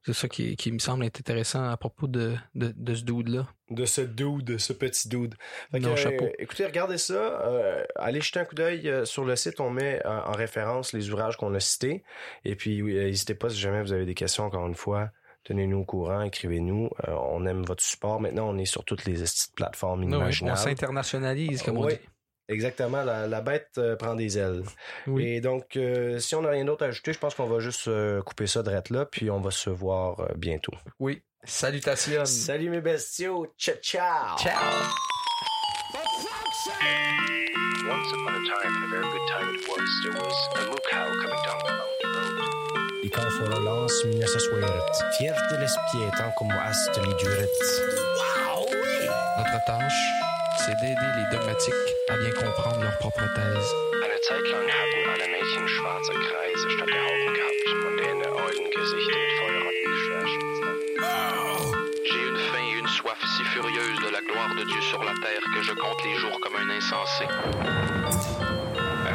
E: c'est ça qui, qui me semble être intéressant à propos de, de, de ce dude-là.
B: De ce dude, de ce petit dude. Fait que,
E: Non,
B: euh, écoutez, regardez ça. euh, allez jeter un coup d'œil euh, sur le site. On met en référence les ouvrages qu'on a cités. Et puis, n'hésitez pas si jamais vous avez des questions, encore une fois. Tenez-nous au courant, écrivez-nous. Euh, on aime votre support. Maintenant, on est sur toutes les plateformes
E: Non, oui, on
B: imaginables.
E: s'internationalise, comme on
B: Oui,
E: dit.
B: Exactement, la, la bête euh, prend des ailes.
E: Oui.
B: Et donc, euh, si on n'a rien d'autre à ajouter, je pense qu'on va juste euh, couper ça drette là, puis on va se voir euh, bientôt.
E: Oui. Salutations.
B: Salut mes bestiaux, ciao ciao!
E: Ciao.
A: Once upon a time, and a very good time it was, there was a moo cow coming down the mountain road.
B: I quand så relance mina så svåret. Fjärdeles pietan como astri duret.
C: Notre tâche, c'est d'aider les dogmatiques à bien comprendre leur propre thèse.
A: Eine Zeit lang alle Mädchen schwarze Kreise statt der Augen gehabt.
D: J'ai une faim et une soif si furieuse de la gloire de Dieu sur la terre que je compte les jours comme un insensé.
A: Ben,